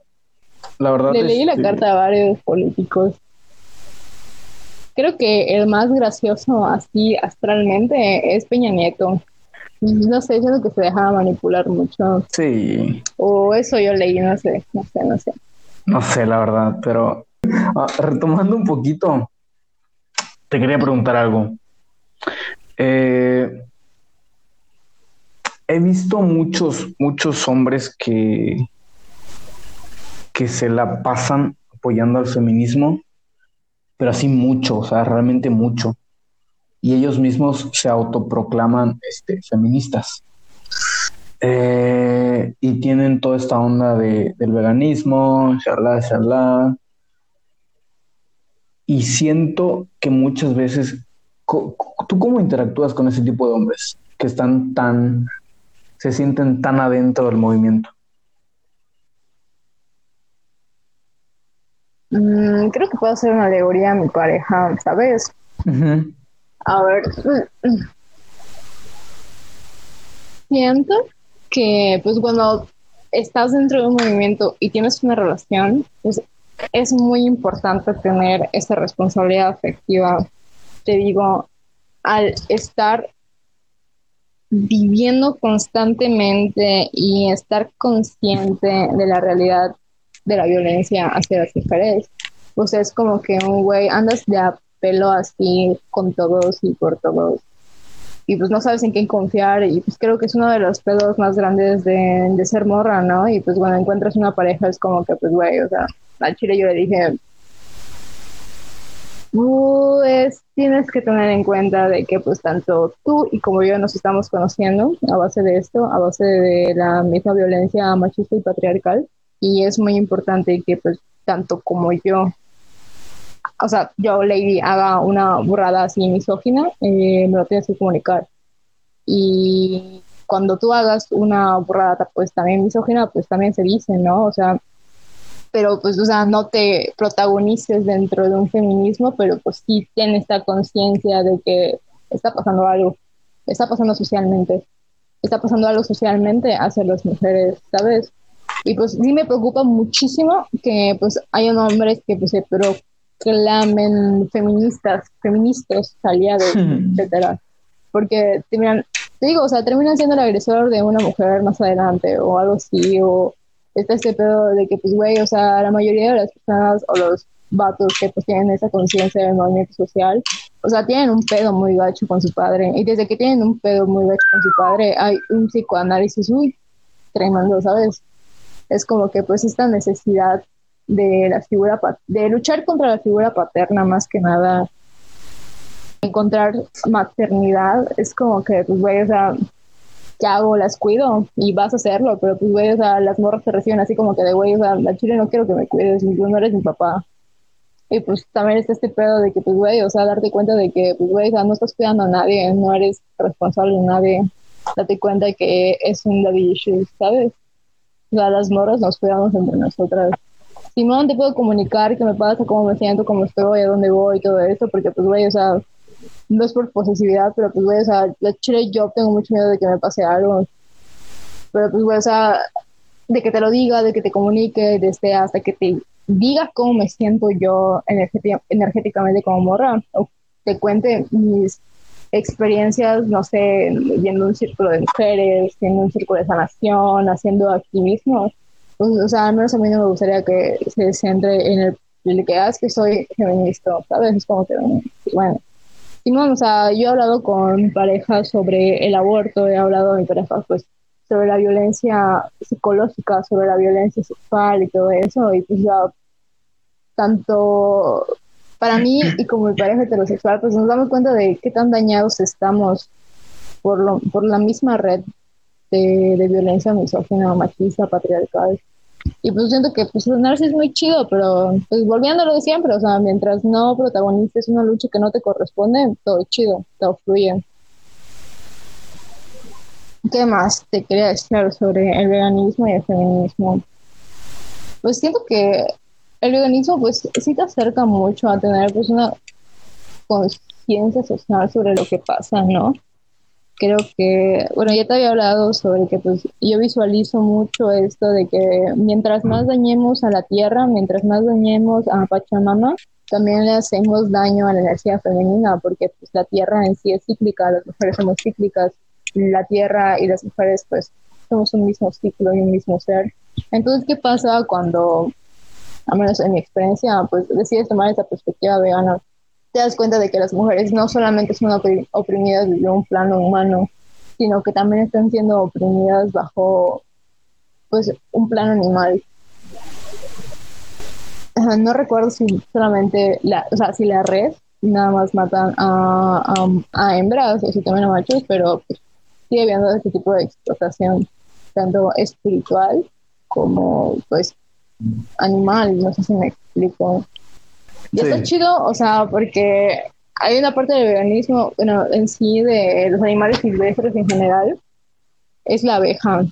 S1: La verdad
S2: Le
S1: es
S2: leí la carta a varios políticos. Creo que el más gracioso así astralmente es Peña Nieto. No sé, siento que se dejaba manipular mucho.
S1: Sí,
S2: O eso yo leí, no sé, no sé, no sé.
S1: no sé, la verdad, pero ah, retomando un poquito, te quería preguntar algo. Eh, he visto muchos, muchos hombres que, que se la pasan apoyando al feminismo, pero así mucho, o sea, realmente mucho. Y ellos mismos se autoproclaman este, feministas. Eh, y tienen toda esta onda de, del veganismo, charla, charla. Y siento que muchas veces, ¿tú cómo interactúas con ese tipo de hombres que están tan, se sienten tan adentro del movimiento?
S2: Mm, creo que puedo hacer una alegoría a mi pareja, ¿sabes?
S1: Ujú.
S2: A ver. Siento que, pues, cuando estás dentro de un movimiento y tienes una relación, pues es muy importante tener esa responsabilidad afectiva. Te digo, al estar viviendo constantemente y estar consciente de la realidad de la violencia hacia las mujeres. Pues es como que un güey andas de a pelo así con todos y por todos. Y pues no sabes en quién confiar. Y pues creo que es uno de los pedos más grandes de, de ser morra, ¿no? Y pues cuando encuentras una pareja es como que, pues, güey, o sea, al chile yo le dije, pues tienes que tener en cuenta de que pues tanto tú y como yo nos estamos conociendo a base de esto, a base de la misma violencia machista y patriarcal y es muy importante que pues tanto como yo, o sea, yo Lady haga una burrada así misógina, eh, me lo tienes que comunicar y cuando tú hagas una burrada pues también misógina, pues también se dice, ¿no? O sea, pero pues, o sea, no te protagonices dentro de un feminismo, pero pues sí tienes esta conciencia de que está pasando algo, está pasando socialmente, está pasando algo socialmente hacia las mujeres, ¿sabes? Y pues sí me preocupa muchísimo que pues hayan hombres que pues se proclamen feministas, feministas, aliados, etcétera. Porque terminan, te digo, o sea, terminan siendo el agresor de una mujer más adelante o algo así, o está este pedo de que, pues, güey, o sea, la mayoría de las personas o los vatos que pues tienen esa conciencia del movimiento social, o sea, tienen un pedo muy gacho con su padre. Y desde que tienen un pedo muy gacho con su padre, hay un psicoanálisis, uy, tremendo, ¿sabes? Es como que pues esta necesidad de la figura, de luchar contra la figura paterna más que nada, encontrar maternidad, es como que, pues, güey, o sea, ¿qué hago? Las cuido y vas a hacerlo, pero pues, güey, o sea, las morras te reciben así como que de, güey, o sea, la chile no quiero que me cuides, tú no eres mi papá. Y pues también está este pedo de que, pues, güey, o sea, darte cuenta de que, pues, güey, o sea, no estás cuidando a nadie, no eres responsable de nadie. Date cuenta de que es un daddy issue, ¿sabes? Sea, las morras nos cuidamos entre nosotras. Simón, te puedo comunicar qué me pasa, cómo me siento, cómo estoy, a dónde voy, todo eso, porque, pues, güey, o sea, no es por posesividad, pero pues, güey, o sea, la chile yo tengo mucho miedo de que me pase algo. Pero pues, güey, o sea, de que te lo diga, de que te comunique, desde hasta que te diga cómo me siento yo energéticamente como morra, o te cuente mis experiencias, no sé, yendo un círculo de mujeres, yendo un círculo de sanación, haciendo activismo. Pues, o sea, al menos a mí no me gustaría que se centre en el, el que, ah, que soy feminista, ¿sabes? Es como que, bueno, y no, o sea, yo he hablado con parejas sobre el aborto, he hablado con mi pareja pues sobre la violencia psicológica, sobre la violencia sexual y todo eso, y pues ya tanto para mí y como mi pareja heterosexual, pues nos damos cuenta de qué tan dañados estamos por, lo, por la misma red de, de violencia misógina, machista, patriarcal. Y pues siento que pues es muy chido, pero pues volviendo a lo de siempre, o sea, mientras no protagonices una lucha que no te corresponde, todo chido, todo fluye. ¿Qué más te quería decir sobre el veganismo y el feminismo? Pues siento que el veganismo pues sí te acerca mucho a tener pues una conciencia social sobre lo que pasa, ¿no? creo que, bueno, ya te había hablado sobre que pues yo visualizo mucho esto de que mientras más dañemos a la tierra, mientras más dañemos a Pachamama, también le hacemos daño a la energía femenina, porque pues la tierra en sí es cíclica, las mujeres somos cíclicas, la tierra y las mujeres pues somos un mismo ciclo y un mismo ser. Entonces, ¿qué pasa cuando, al menos en mi experiencia, pues decides tomar esa perspectiva vegana? te das cuenta de que las mujeres no solamente son oprimidas desde un plano humano, sino que también están siendo oprimidas bajo pues un plano animal. No recuerdo si solamente la, o sea, si la red nada más matan a, a, hembras o si también a machos, pero pues, sigue habiendo este tipo de explotación, tanto espiritual como pues animal, no sé si me explico. Y está chido, o sea, porque hay una parte del veganismo, bueno, en sí, de los animales silvestres en general, es la abeja.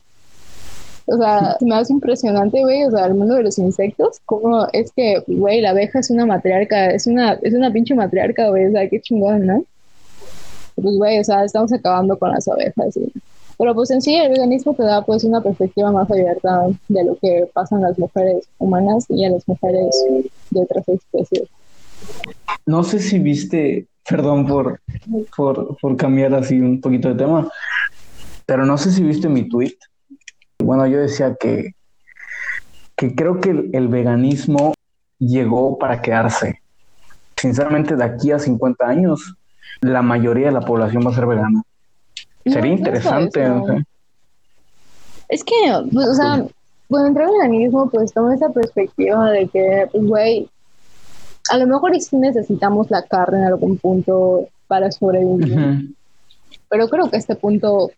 S2: O sea, me hace impresionante, güey, o sea, el mundo de los insectos, como es que, güey, la abeja es una matriarca, es una, es una pinche matriarca, güey, o sea, qué chingón, ¿no? Pues, güey, o sea, estamos acabando con las abejas, sí. Pero pues en sí el veganismo te da pues una perspectiva más abierta de lo que pasan las mujeres humanas y a las mujeres de otras especies.
S1: No sé si viste, perdón por, por, cambiar así un poquito de tema, pero no sé si viste mi tweet. Bueno, yo decía que, que creo que el, veganismo llegó para quedarse. Sinceramente, de aquí a 50 años, la mayoría de la población va a ser vegana. Sería interesante.
S2: Es que, pues, o sea, cuando entré al veganismo, pues toma esa perspectiva de que, pues, güey, a lo mejor sí necesitamos la carne en algún punto para sobrevivir. Pero creo que este punto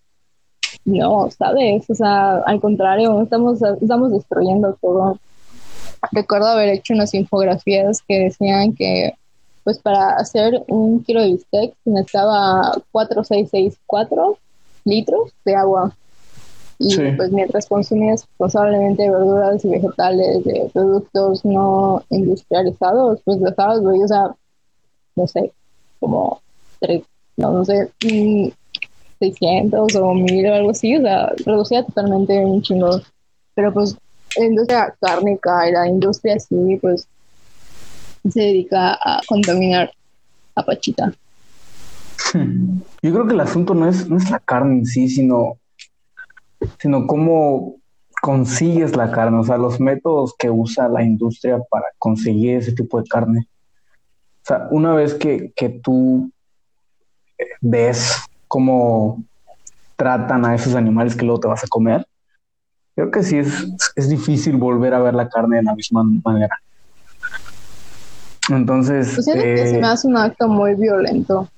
S2: no, ¿sabes? O sea, al contrario, estamos, estamos destruyendo todo. Recuerdo haber hecho unas infografías que decían que, pues, para hacer un kilo de bistec necesitaba 4,664 litros de agua. Y pues mientras consumías responsablemente verduras y vegetales de productos no industrializados, pues dejabas, o sea, no sé, como tres, no, no sé, 600 o 1000 o algo así, o sea, reducía totalmente un chingo. Pero pues la industria cárnica y la industria así, pues se dedica a contaminar a Pachita.
S1: Yo creo que el asunto no es, no es la carne en sí, sino, sino cómo consigues la carne, o sea, los métodos que usa la industria para conseguir ese tipo de carne. O sea, una vez que, que tú ves cómo tratan a esos animales que luego te vas a comer, creo que sí es, es difícil volver a ver la carne de la misma manera. Entonces.
S2: Pues que se eh, me hace un acto muy violento.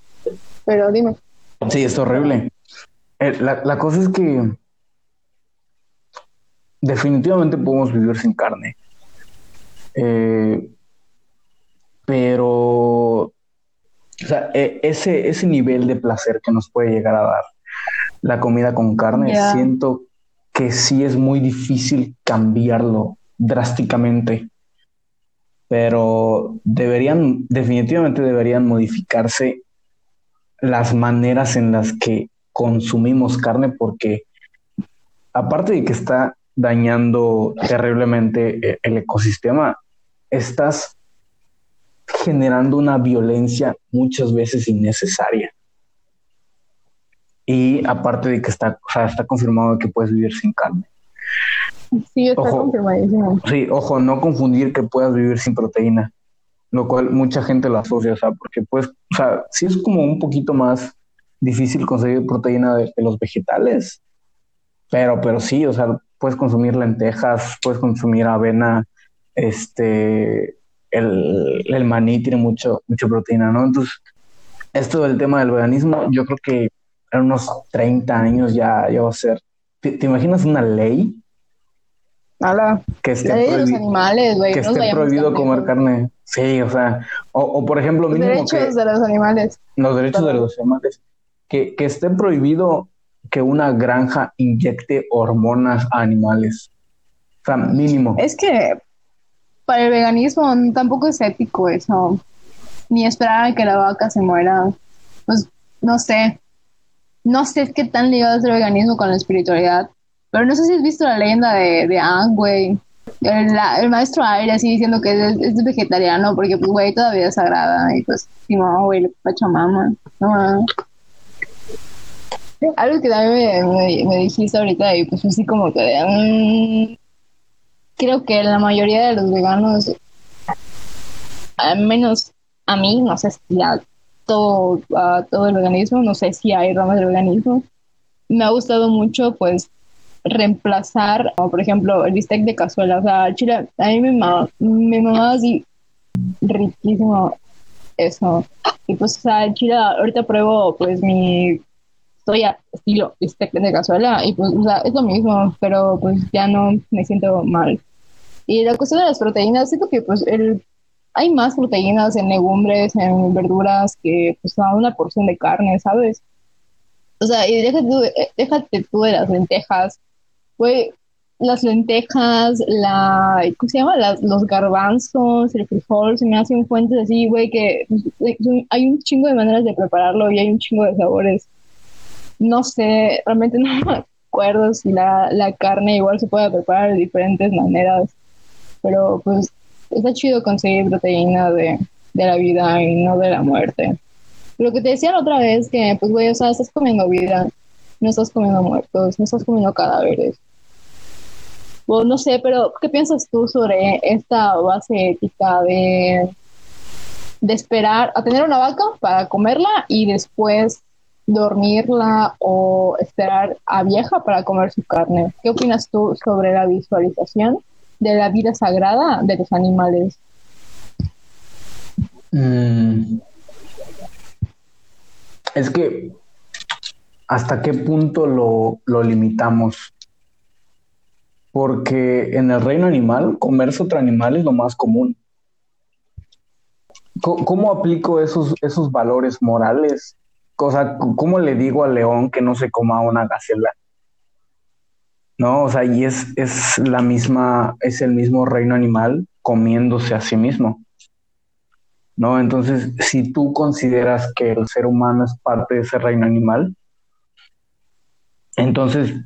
S2: Pero dime.
S1: Sí, es horrible. Eh, la, la, cosa es que definitivamente podemos vivir sin carne. Eh, pero o sea, e, ese, ese nivel de placer que nos puede llegar a dar la comida con carne, siento que sí es muy difícil cambiarlo drásticamente. Pero deberían, definitivamente deberían modificarse las maneras en las que consumimos carne, porque aparte de que está dañando terriblemente eh, el ecosistema, estás generando una violencia muchas veces innecesaria. Y aparte de que está, o sea, está confirmado que puedes vivir sin carne.
S2: Sí, está confirmadísimo.
S1: Sí, ojo, no confundir que puedas vivir sin proteína, lo cual mucha gente lo asocia, o sea, porque pues, o sea, sí es como un poquito más difícil conseguir proteína de, de los vegetales, pero, pero sí, o sea, puedes consumir lentejas, puedes consumir avena, este, el, el maní tiene mucho, mucha proteína, ¿no? Entonces, esto del tema del veganismo, yo creo que en unos 30 años ya, ya va a ser. ¿Te, imaginas una ley?
S2: Que esté, los animales,
S1: que esté prohibido comer carne. Sí, o sea, o, por ejemplo,
S2: los derechos de los animales.
S1: Los derechos de los animales. Que, que esté prohibido que una granja inyecte hormonas a animales. O sea, mínimo.
S2: Es que para el veganismo tampoco es ético eso. Ni esperar a que la vaca se muera. Pues no sé. No sé qué tan ligado es el veganismo con la espiritualidad. Pero no sé si has visto la leyenda de, de Ang, güey. El, maestro Aire así diciendo que es, vegetariano porque, pues, güey, todavía es sagrada. Y pues, sí, no, güey, le pachamama. No, Algo que también me, me, dijiste ahorita y pues así como que de, mm, creo que la mayoría de los veganos, al menos a mí, no sé si a todo, todo el veganismo, no sé si hay ramas del veganismo, me ha gustado mucho pues reemplazar, por ejemplo, el bistec de cazuela. O sea, chile, a mí me mamaba así riquísimo eso. Y pues, o sea, chile, ahorita pruebo pues mi soya estilo bistec de cazuela y pues, o sea, es lo mismo, pero pues ya no me siento mal. Y la cuestión de las proteínas, siento que pues el, hay más proteínas en legumbres, en verduras que pues una porción de carne, ¿sabes? O sea, y déjate eh, déjate tú de las lentejas, güey, las lentejas, la, ¿cómo se llama? los garbanzos, el frijol, se me hacen fuentes así, güey, que hay un chingo de maneras de prepararlo y hay un chingo de sabores. No sé, realmente [laughs] no me acuerdo si la, la carne igual se puede preparar de diferentes maneras pero pues está chido conseguir proteína de, de la vida y no de la muerte. Lo que te decía la otra vez, que pues güey, o sea, estás comiendo vida no estás comiendo muertos, no estás comiendo cadáveres. O no sé, pero ¿qué piensas tú sobre esta base ética de, de esperar a tener una vaca para comerla y después dormirla o esperar a vieja para comer su carne? ¿Qué opinas tú sobre la visualización de la vida sagrada de los animales?
S1: Mm. Es que, ¿hasta qué punto lo, lo limitamos? Porque en el reino animal, comerse otro animal es lo más común. ¿Cómo, aplico esos, esos valores morales? O sea, ¿cómo le digo al león que no se coma una gacela? No, o sea, y es, es la misma, es el mismo reino animal comiéndose a sí mismo. ¿no? Entonces, si tú consideras que el ser humano es parte de ese reino animal, entonces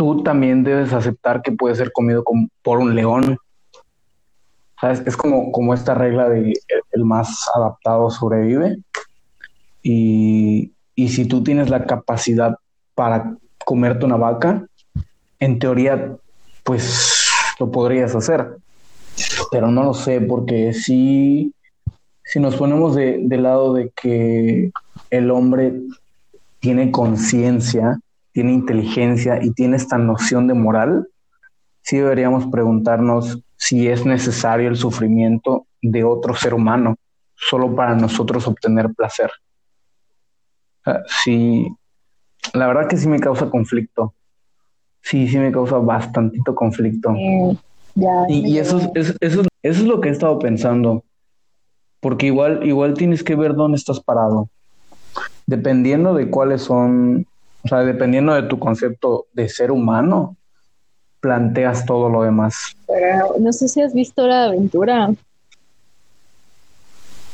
S1: tú también debes aceptar que puede ser comido por un león. Es como, como esta regla de el más adaptado sobrevive. Y, y si tú tienes la capacidad para comerte una vaca, en teoría, pues lo podrías hacer pero no lo sé, porque si, si nos ponemos de, lado de que el hombre tiene conciencia, tiene inteligencia y tiene esta noción de moral, sí deberíamos preguntarnos si es necesario el sufrimiento de otro ser humano solo para nosotros obtener placer. Sí, la verdad que sí me causa conflicto. Sí, sí me causa bastantito conflicto y, eso, es, eso, es lo que he estado pensando. Porque igual, igual tienes que ver dónde estás parado. Dependiendo de cuáles son, o sea, dependiendo de tu concepto de ser humano, planteas todo lo demás.
S2: Pero no sé si has visto la aventura.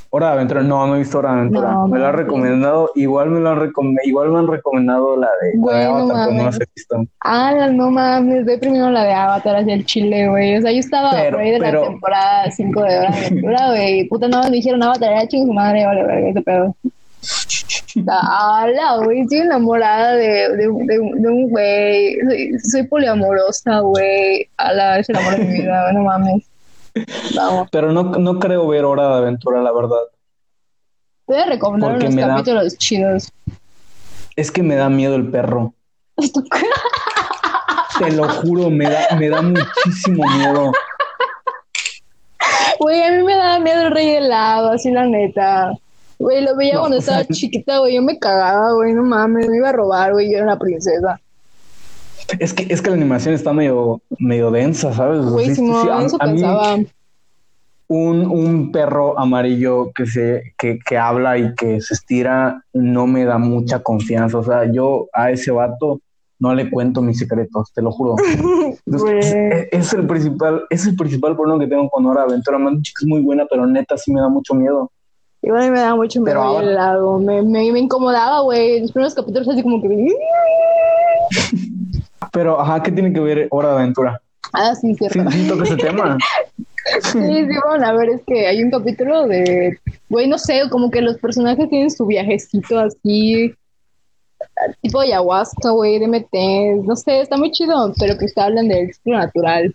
S1: Hora de Aventura, no, no he visto Hora de Aventura. me lo han recomendado, igual me lo han igual me han recomendado la de, Avatar, pero no las he visto.
S2: Ah, no mames, ve primero la de Avatar hacia el Chile, güey. O sea, yo estaba por ahí de la temporada 5 de Hora de Aventura, güey. Puta, no me dijeron Avatar, era chingo su madre, vale, vale, ese pedo. [laughs] ¡Hala, güey! Estoy enamorada de, de, de, un güey. Soy, soy poliamorosa, güey. ¡Hala! Es el amor de mi vida, no mames.
S1: Pero no, no creo ver Hora de Aventura, la verdad.
S2: Te voy a recomendar unos capítulos chidos.
S1: Es que me da miedo el perro. Te lo juro, me da, me da muchísimo miedo.
S2: Güey, a mí me da miedo el rey helado, así la neta. Güey, lo veía cuando estaba chiquita, güey. Yo me cagaba, güey, no mames, me iba a robar, güey. Yo era una princesa.
S1: Es que, es que la animación está medio, medio densa, ¿sabes?
S2: Güey, sí, eso pensaba.
S1: Un, un, perro amarillo que se, que, que habla y que se estira no me da mucha confianza. O sea, yo a ese vato no le cuento mis secretos, te lo juro. [laughs] es, el principal, es el principal problema que tengo con Hora Aventura. es muy buena, pero neta sí me da mucho miedo.
S2: Igual me da mucho miedo el lago. Me, me, me incomodaba, güey. Los primeros capítulos así como que... [laughs]
S1: Pero, ajá, ¿qué tiene que ver Hora de Aventura?
S2: Ah, sí, cierto.
S1: Sí, sí toca ese tema. [laughs]
S2: Sí, sí, bueno, a ver, es que hay un capítulo de, güey, no sé, como que los personajes tienen su viajecito así, tipo ayahuasca, güey, DMT, no sé, está muy chido, pero que hablan del ciclo natural,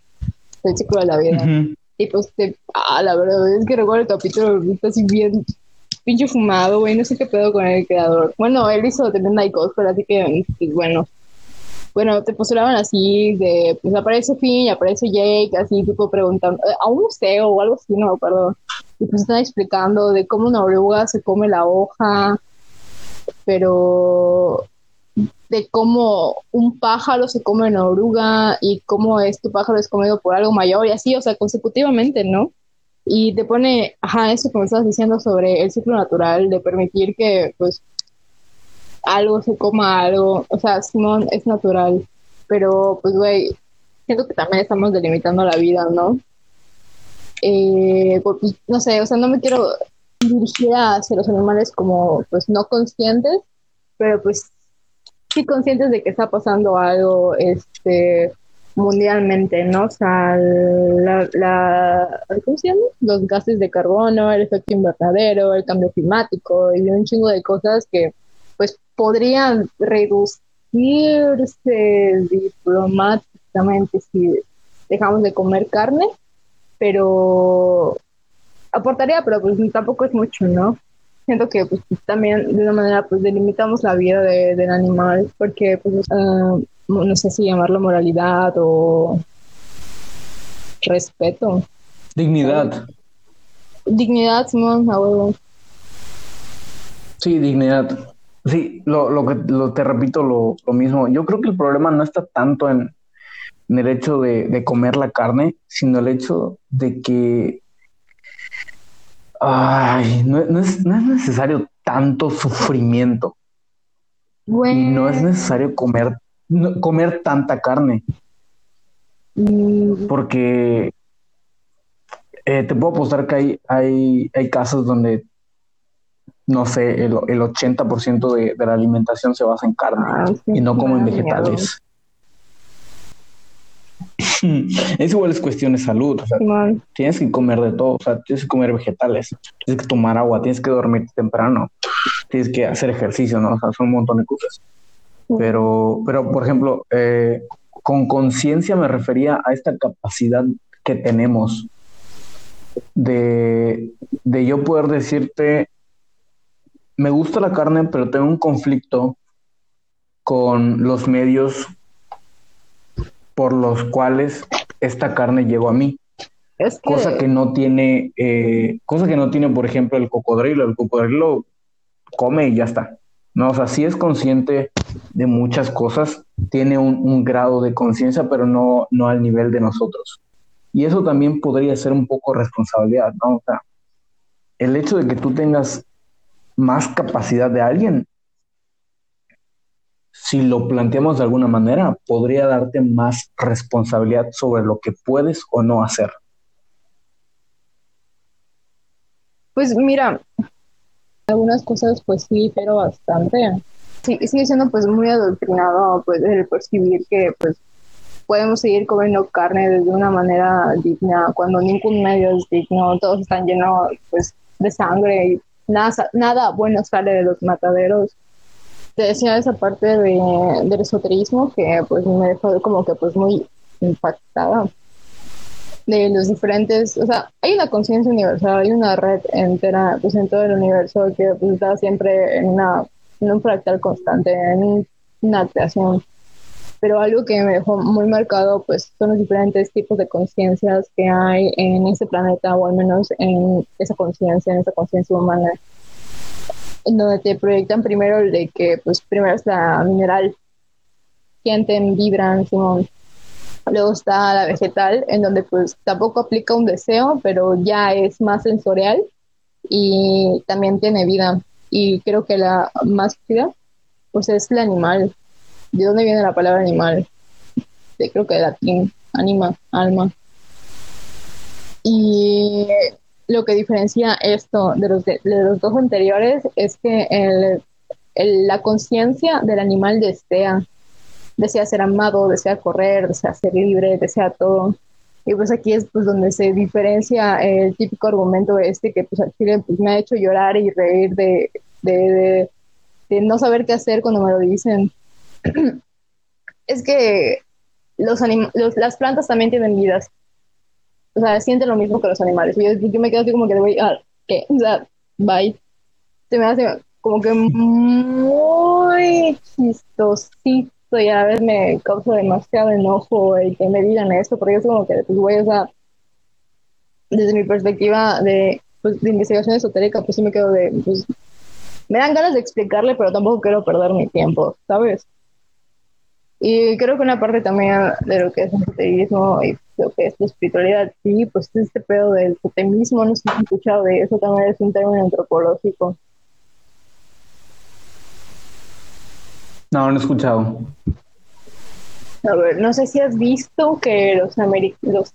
S2: del ciclo de la vida. Y pues, te, ah, la verdad, es que recuerdo el capítulo, está así bien pinche fumado, güey, no sé qué pedo con el creador. Bueno, él hizo también Night pero así que, pues, bueno, bueno, te postulaban así de, pues aparece Finn aparece Jake, así tipo preguntando, eh, a un museo o algo así, no me. Y pues están explicando de cómo una oruga se come la hoja, pero de cómo un pájaro se come una oruga y cómo este pájaro es comido por algo mayor y así, o sea, consecutivamente, ¿no? Y te pone, ajá, eso me estabas diciendo sobre el ciclo natural, de permitir que, pues, algo se coma algo, o sea, Simón es natural, pero pues, güey, siento que también estamos delimitando la vida, ¿no? Eh, pues, no sé, o sea, no me quiero dirigir hacia los animales como, pues, no conscientes, pero pues sí conscientes de que está pasando algo, este, mundialmente, ¿no? O sea, la, la, ¿cómo se llama? Los gases de carbono, el efecto invernadero, el cambio climático y un chingo de cosas que pues podría reducirse diplomáticamente si dejamos de comer carne, pero aportaría, pero pues tampoco es mucho, ¿no? Siento que pues, también de una manera pues delimitamos la vida del animal porque pues ah, no sé si llamarlo moralidad o respeto.
S1: Dignidad.
S2: Dignidad, Simón, a
S1: Sí, dignidad. Sí, lo, lo que lo, te repito lo, lo, mismo. Yo creo que el problema no está tanto en, en el hecho de, de, comer la carne, sino el hecho de que ay, no, no, es, no es necesario tanto sufrimiento. Y no es necesario comer, comer tanta carne.
S2: Mm.
S1: Porque eh, te puedo apostar que hay, hay, hay casos donde, no sé, el, el 80% de, de, la alimentación se basa en carne
S2: Ah, sí,
S1: y no como en vegetales. [laughs] es igual es cuestión de salud. O sea,
S2: Simón.
S1: tienes que comer de todo. O sea, tienes que comer vegetales, tienes que tomar agua, tienes que dormir temprano, tienes que hacer ejercicio, ¿no? O sea, son un montón de cosas. Pero, pero por ejemplo, eh, con conciencia me refería a esta capacidad que tenemos de, de yo poder decirte, me gusta la carne, pero tengo un conflicto con los medios por los cuales esta carne llegó a mí.
S2: Es que,
S1: Cosa que no tiene, eh, cosa que no tiene, por ejemplo, el cocodrilo. El cocodrilo come y ya está. No, o sea, sí es consciente de muchas cosas, tiene un, grado de conciencia, pero no, no al nivel de nosotros. Y eso también podría ser un poco responsabilidad, ¿no? O sea, el hecho de que tú tengas más capacidad de alguien, si lo planteamos de alguna manera, podría darte más responsabilidad sobre lo que puedes o no hacer.
S2: Pues mira, algunas cosas pues sí, pero bastante. Sí, sigue siendo pues muy adoctrinado pues el percibir que pues podemos seguir comiendo carne de una manera digna cuando ningún medio es digno, todos están llenos pues de sangre y nada, nada bueno sale de los mataderos. Te decía esa parte de, del esoterismo que pues me dejó como que pues muy impactada de los diferentes, o sea, hay una conciencia universal, hay una red entera pues en todo el universo que pues, está siempre en, una, en un fractal constante, en un- una creación. Pero algo que me dejó muy marcado pues son los diferentes tipos de conciencias que hay en este planeta o al menos en esa conciencia, en esa conciencia humana, en donde te proyectan primero el de que pues primero es la mineral, sienten, vibran, Simón. Luego está la vegetal, en donde pues tampoco aplica un deseo, pero ya es más sensorial y también tiene vida. Y creo que la más vida, pues es el animal. ¿De dónde viene la palabra animal? Creo que de latín, anima, alma. Y lo que diferencia esto de los, de, de los dos anteriores es que el, el- la conciencia del animal desea, desea ser amado, desea correr, desea ser libre, desea todo. Y pues aquí es pues donde se diferencia el típico argumento este que pues al chile pues, me ha hecho llorar y reír de, de, de, de no saber qué hacer cuando me lo dicen. [clears throat] es que los los, las plantas también tienen vidas. O sea, sienten lo mismo que los animales. Yo, yo me quedo así como que, güey, ah, ¿qué? O sea, bye. Se me hace como que muy chistosito y a la me causa demasiado enojo el que me digan esto, porque es como que, pues, güey, o sea, desde mi perspectiva de, pues, de investigación esotérica, pues sí me quedo de, pues, me dan ganas de explicarle, pero tampoco quiero perder mi tiempo, ¿sabes? Y creo que una parte también de lo que es el esoterismo y lo que es la espiritualidad, sí, pues es este pedo del totemismo, no sé si has escuchado de eso, también es un término antropológico.
S1: No, no he escuchado.
S2: A ver, no sé si has visto que los, ameri- los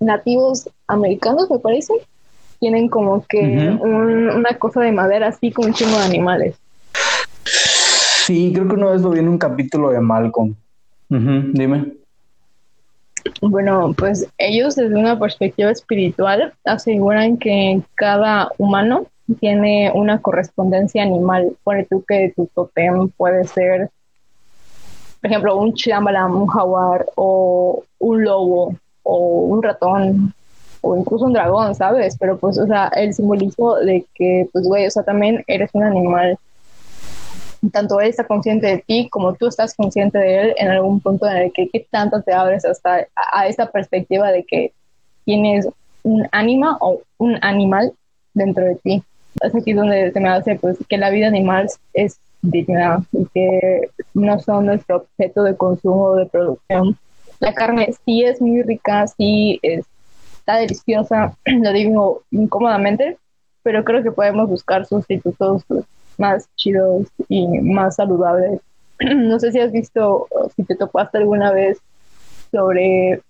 S2: nativos americanos, me parece, tienen como que un- una cosa de madera así con un chingo de animales.
S1: Sí, creo que una vez lo vi en un capítulo de Malcolm. Ujú, Dime.
S2: Bueno, pues ellos desde una perspectiva espiritual aseguran que cada humano tiene una correspondencia animal. Pone tú que tu totem puede ser, por ejemplo, un chlambalam, un jaguar, o un lobo, o un ratón, o incluso un dragón, ¿sabes? Pero pues, o sea, el simbolismo de que, pues, güey, o sea, también eres un animal. Tanto él está consciente de ti como tú estás consciente de él en algún punto en el que qué tanto te abres hasta a, a esta perspectiva de que tienes un ánima o un animal dentro de ti. Es aquí donde se me hace pues que la vida animal es digna y que no son nuestro objeto de consumo o de producción. La carne sí es muy rica, sí está deliciosa, [clears throat] lo digo incómodamente, pero creo que podemos buscar sustitutos más chidos y más saludables. [clears throat] No sé si has visto, si te topaste alguna vez sobre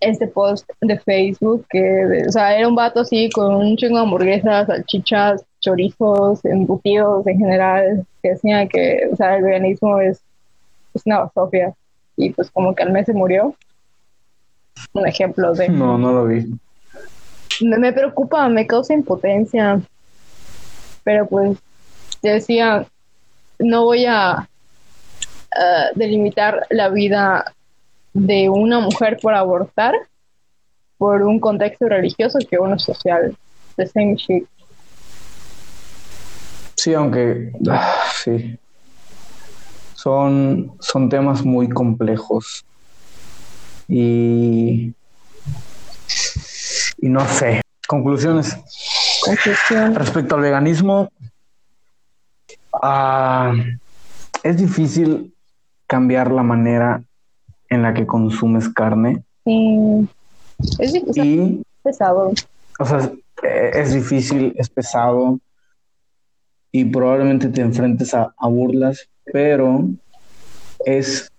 S2: este post de Facebook que, o sea, era un vato así con un chingo de hamburguesas, salchichas, chorizos, embutidos en general, que decía que, o sea, el veganismo es, es una basofia y pues como que al mes se murió. Un ejemplo de...
S1: No, no lo vi.
S2: Me, me preocupa, me causa impotencia, pero pues decía, no voy a uh, delimitar la vida de una mujer por abortar por un contexto religioso que uno social. The same shit.
S1: Sí, aunque sí. Son, son temas muy complejos. Y, y no sé. Conclusiones.
S2: Conclusión.
S1: Respecto al veganismo, ah, es difícil cambiar la manera en la que consumes carne.
S2: Sí. Es difícil.
S1: Y,
S2: pesado.
S1: o sea, eh, es difícil, es pesado y probablemente te enfrentes a, a burlas, pero es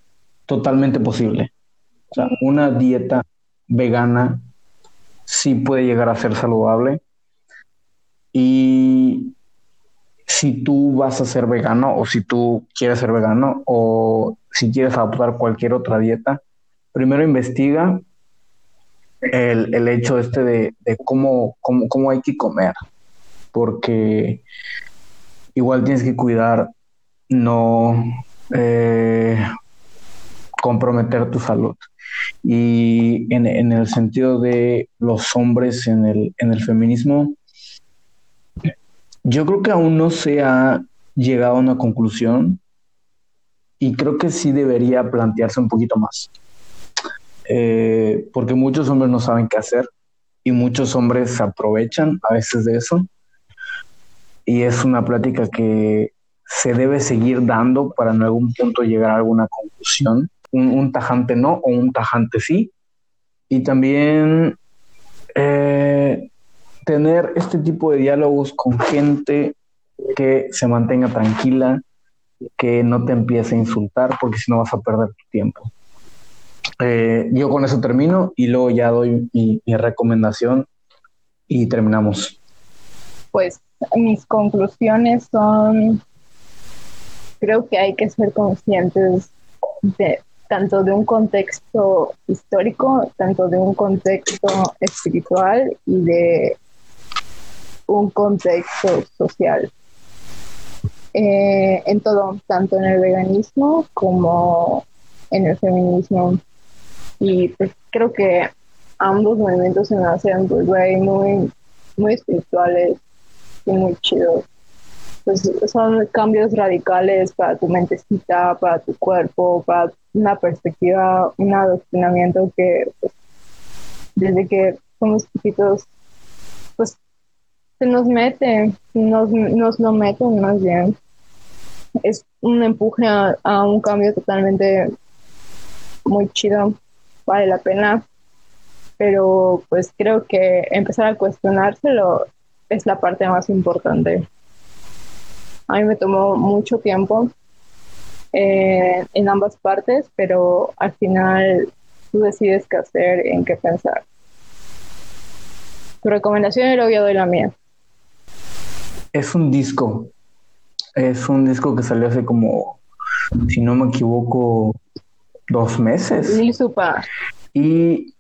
S1: totalmente posible. O sea, una dieta vegana sí puede llegar a ser saludable y si tú vas a ser vegano o si tú quieres ser vegano o si quieres adoptar cualquier otra dieta, primero investiga el, el hecho este de, cómo, cómo, cómo hay que comer, porque igual tienes que cuidar no eh, comprometer tu salud. Y en, en, el sentido de los hombres en el, en el feminismo, yo creo que aún no se ha llegado a una conclusión y creo que sí debería plantearse un poquito más. Eh, porque muchos hombres no saben qué hacer y muchos hombres se aprovechan a veces de eso. Y es una plática que se debe seguir dando para en algún punto llegar a alguna conclusión. Un, tajante no o un tajante sí. Y también eh, tener este tipo de diálogos con gente que se mantenga tranquila, que no te empiece a insultar, porque si no vas a perder tu tiempo. Eh, yo con eso termino y luego ya doy mi, mi recomendación y terminamos.
S2: Pues mis conclusiones son, creo que hay que ser conscientes de tanto de un contexto histórico, tanto de un contexto espiritual y de un contexto social. Eh, en todo, tanto en el veganismo como en el feminismo. Y pues creo que ambos movimientos se me hacen pues, muy, muy espirituales y muy chidos. Pues son cambios radicales para tu mentecita, para tu cuerpo, para una perspectiva, un adoctrinamiento que pues, desde que somos chiquitos, pues se nos mete, nos, nos lo meten más bien. Es un empuje a, un cambio totalmente muy chido, vale la pena, pero pues creo que empezar a cuestionárselo es la parte más importante. A mí me tomó mucho tiempo eh, en ambas partes, pero al final tú decides qué hacer, en qué pensar. Tu recomendación luego yo doy la mía.
S1: Es un disco. Es un disco que salió hace como, si no me equivoco, dos meses.
S2: Sí, supa.
S1: Y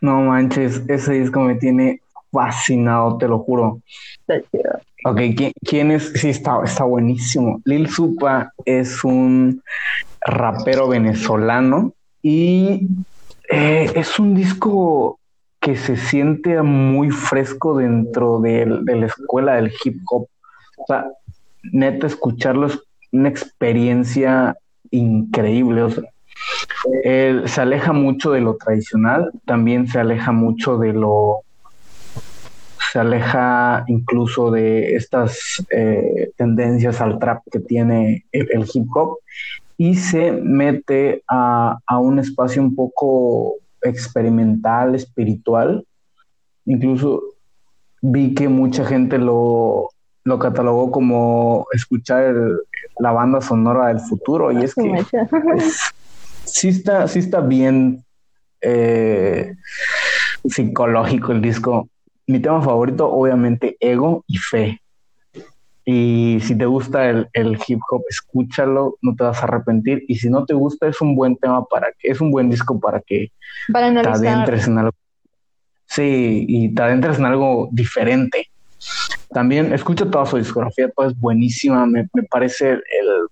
S1: no manches, ese disco me tiene fascinado, te lo juro. Ok, ¿quién, es? Sí, está, está buenísimo. Lil Supa es un rapero venezolano y eh, es un disco que se siente muy fresco dentro de, la escuela del hip hop. O sea, neta, escucharlo es una experiencia increíble. O sea, se aleja mucho de lo tradicional, también se aleja mucho de lo se aleja incluso de estas eh, tendencias al trap que tiene el, hip hop y se mete a, un espacio un poco experimental, espiritual. Incluso vi que mucha gente lo, lo catalogó como escuchar la banda sonora del futuro y es que sí, está, sí está bien eh, psicológico el disco mi tema favorito, obviamente, ego y fe. Y si te gusta el, hip hop, escúchalo, no te vas a arrepentir. Y si no te gusta, es un buen tema para que, es un buen disco para que
S2: te
S1: adentres en algo. Sí, y te adentres en algo diferente. También escucho toda su discografía, toda es buenísima. Me, parece el,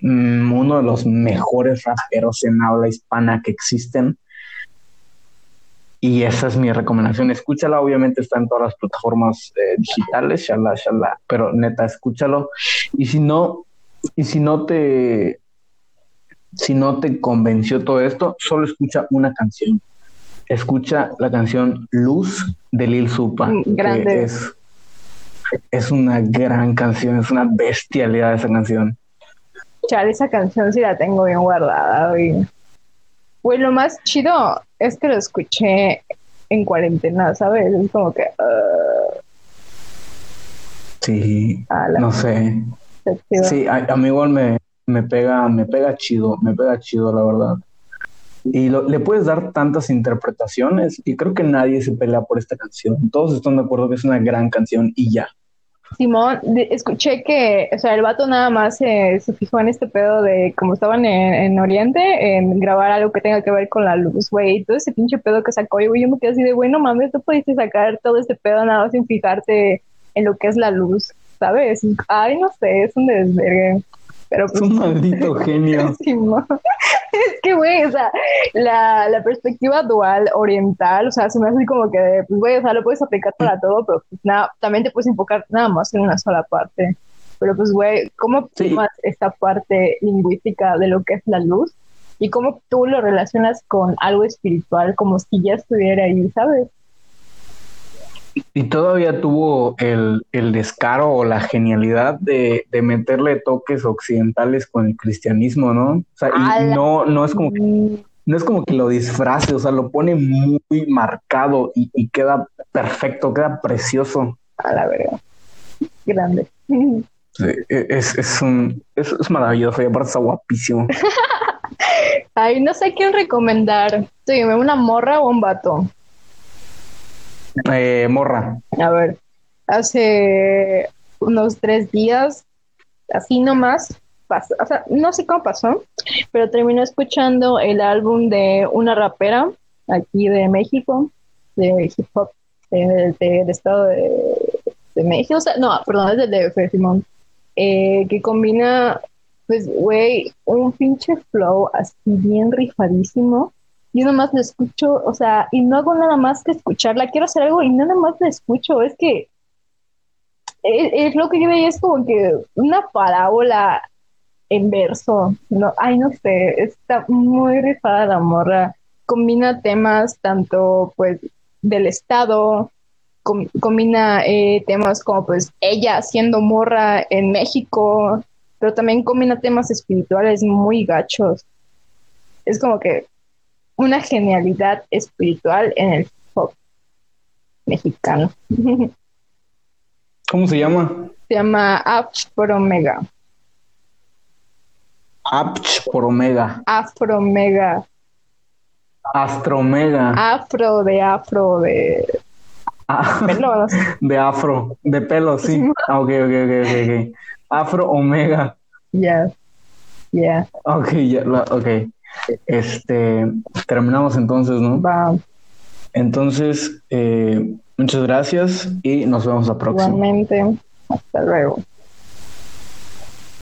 S1: mm, uno de los mejores raperos en habla hispana que existen. Y esa es mi recomendación. Escúchala, obviamente está en todas las plataformas eh, digitales, shala, shala, pero neta, escúchalo. Y si no, y si no te, si no te convenció todo esto, solo escucha una canción. Escucha la canción Luz de Lil Supa. Mm,
S2: grande.
S1: Es, es una gran canción, es una bestialidad esa canción.
S2: Chale, esa canción sí la tengo bien guardada. Güey. Güey, lo más chido es que lo escuché en cuarentena, ¿sabes? Es como que... Uh,
S1: sí, no sé. Sí, a, mí igual me, me, pega, me pega chido, me pega chido, la verdad. Y le puedes dar tantas interpretaciones y creo que nadie se pelea por esta canción. Todos están de acuerdo que es una gran canción y ya.
S2: Simón, escuché que, o sea, el vato nada más se fijó en este pedo de, como estaban en, Oriente, en grabar algo que tenga que ver con la luz, güey, todo ese pinche pedo que sacó, y güey, yo me quedé así de, bueno, mames, tú pudiste sacar todo este pedo nada más sin fijarte en lo que es la luz, ¿sabes? Ay, no sé, es un desvergue. Pero
S1: es un pues, maldito [laughs] genio.
S2: es que, güey, o sea, la, la, perspectiva dual oriental, o sea, se me hace como que, pues, güey, o sea, lo puedes aplicar para todo, pero pues, nada, también te puedes enfocar nada más en una sola parte. Pero pues, güey, ¿cómo tomas esta parte lingüística de lo que es la luz? Y cómo tú lo relacionas con algo espiritual, como si ya estuviera ahí, ¿sabes?
S1: Y todavía tuvo el, descaro o la genialidad de, meterle toques occidentales con el cristianismo, ¿no? O sea, y no, no es como que no es como que lo disfrace, o sea, lo pone muy marcado y, queda perfecto, queda precioso.
S2: A la verdad. Grande. [laughs]
S1: Sí, e, es, es, un, es, es maravilloso y aparte está guapísimo. [laughs]
S2: Ay, no sé quién recomendar. Dime, ¿una morra o un vato?
S1: Eh, morra.
S2: A ver, hace unos tres días, así nomás, pasó, o sea, no sé cómo pasó, pero terminó escuchando el álbum de una rapera aquí de México, de hip hop, del de, estado de, México, o sea, no, perdón, es de DF, Simón, eh, que combina, pues, güey, un pinche flow así bien rifadísimo yo nomás lo escucho, o sea, y no hago nada más que escucharla, quiero hacer algo y nada más la escucho, es que es, lo que yo veía, es como que una parábola en verso, no, ay, no sé, está muy rifada la morra, combina temas tanto, pues, del Estado, combina eh, temas como, pues, ella siendo morra en México, pero también combina temas espirituales muy gachos. Es como que una genialidad espiritual en el pop mexicano.
S1: ¿Cómo se llama?
S2: Se llama Apch por Omega.
S1: Apch por Omega.
S2: Afromega.
S1: Astromega.
S2: Afro de afro de
S1: ah, [laughs] De afro, de pelo, sí. Ah, ok, ok, ok, ok. Afro Omega.
S2: Ya. Ya.
S1: Ok, ya, ok. Este, terminamos entonces, ¿no?
S2: Va.
S1: Entonces, eh, Muchas gracias y nos vemos la próxima.
S2: Igualmente. Hasta luego.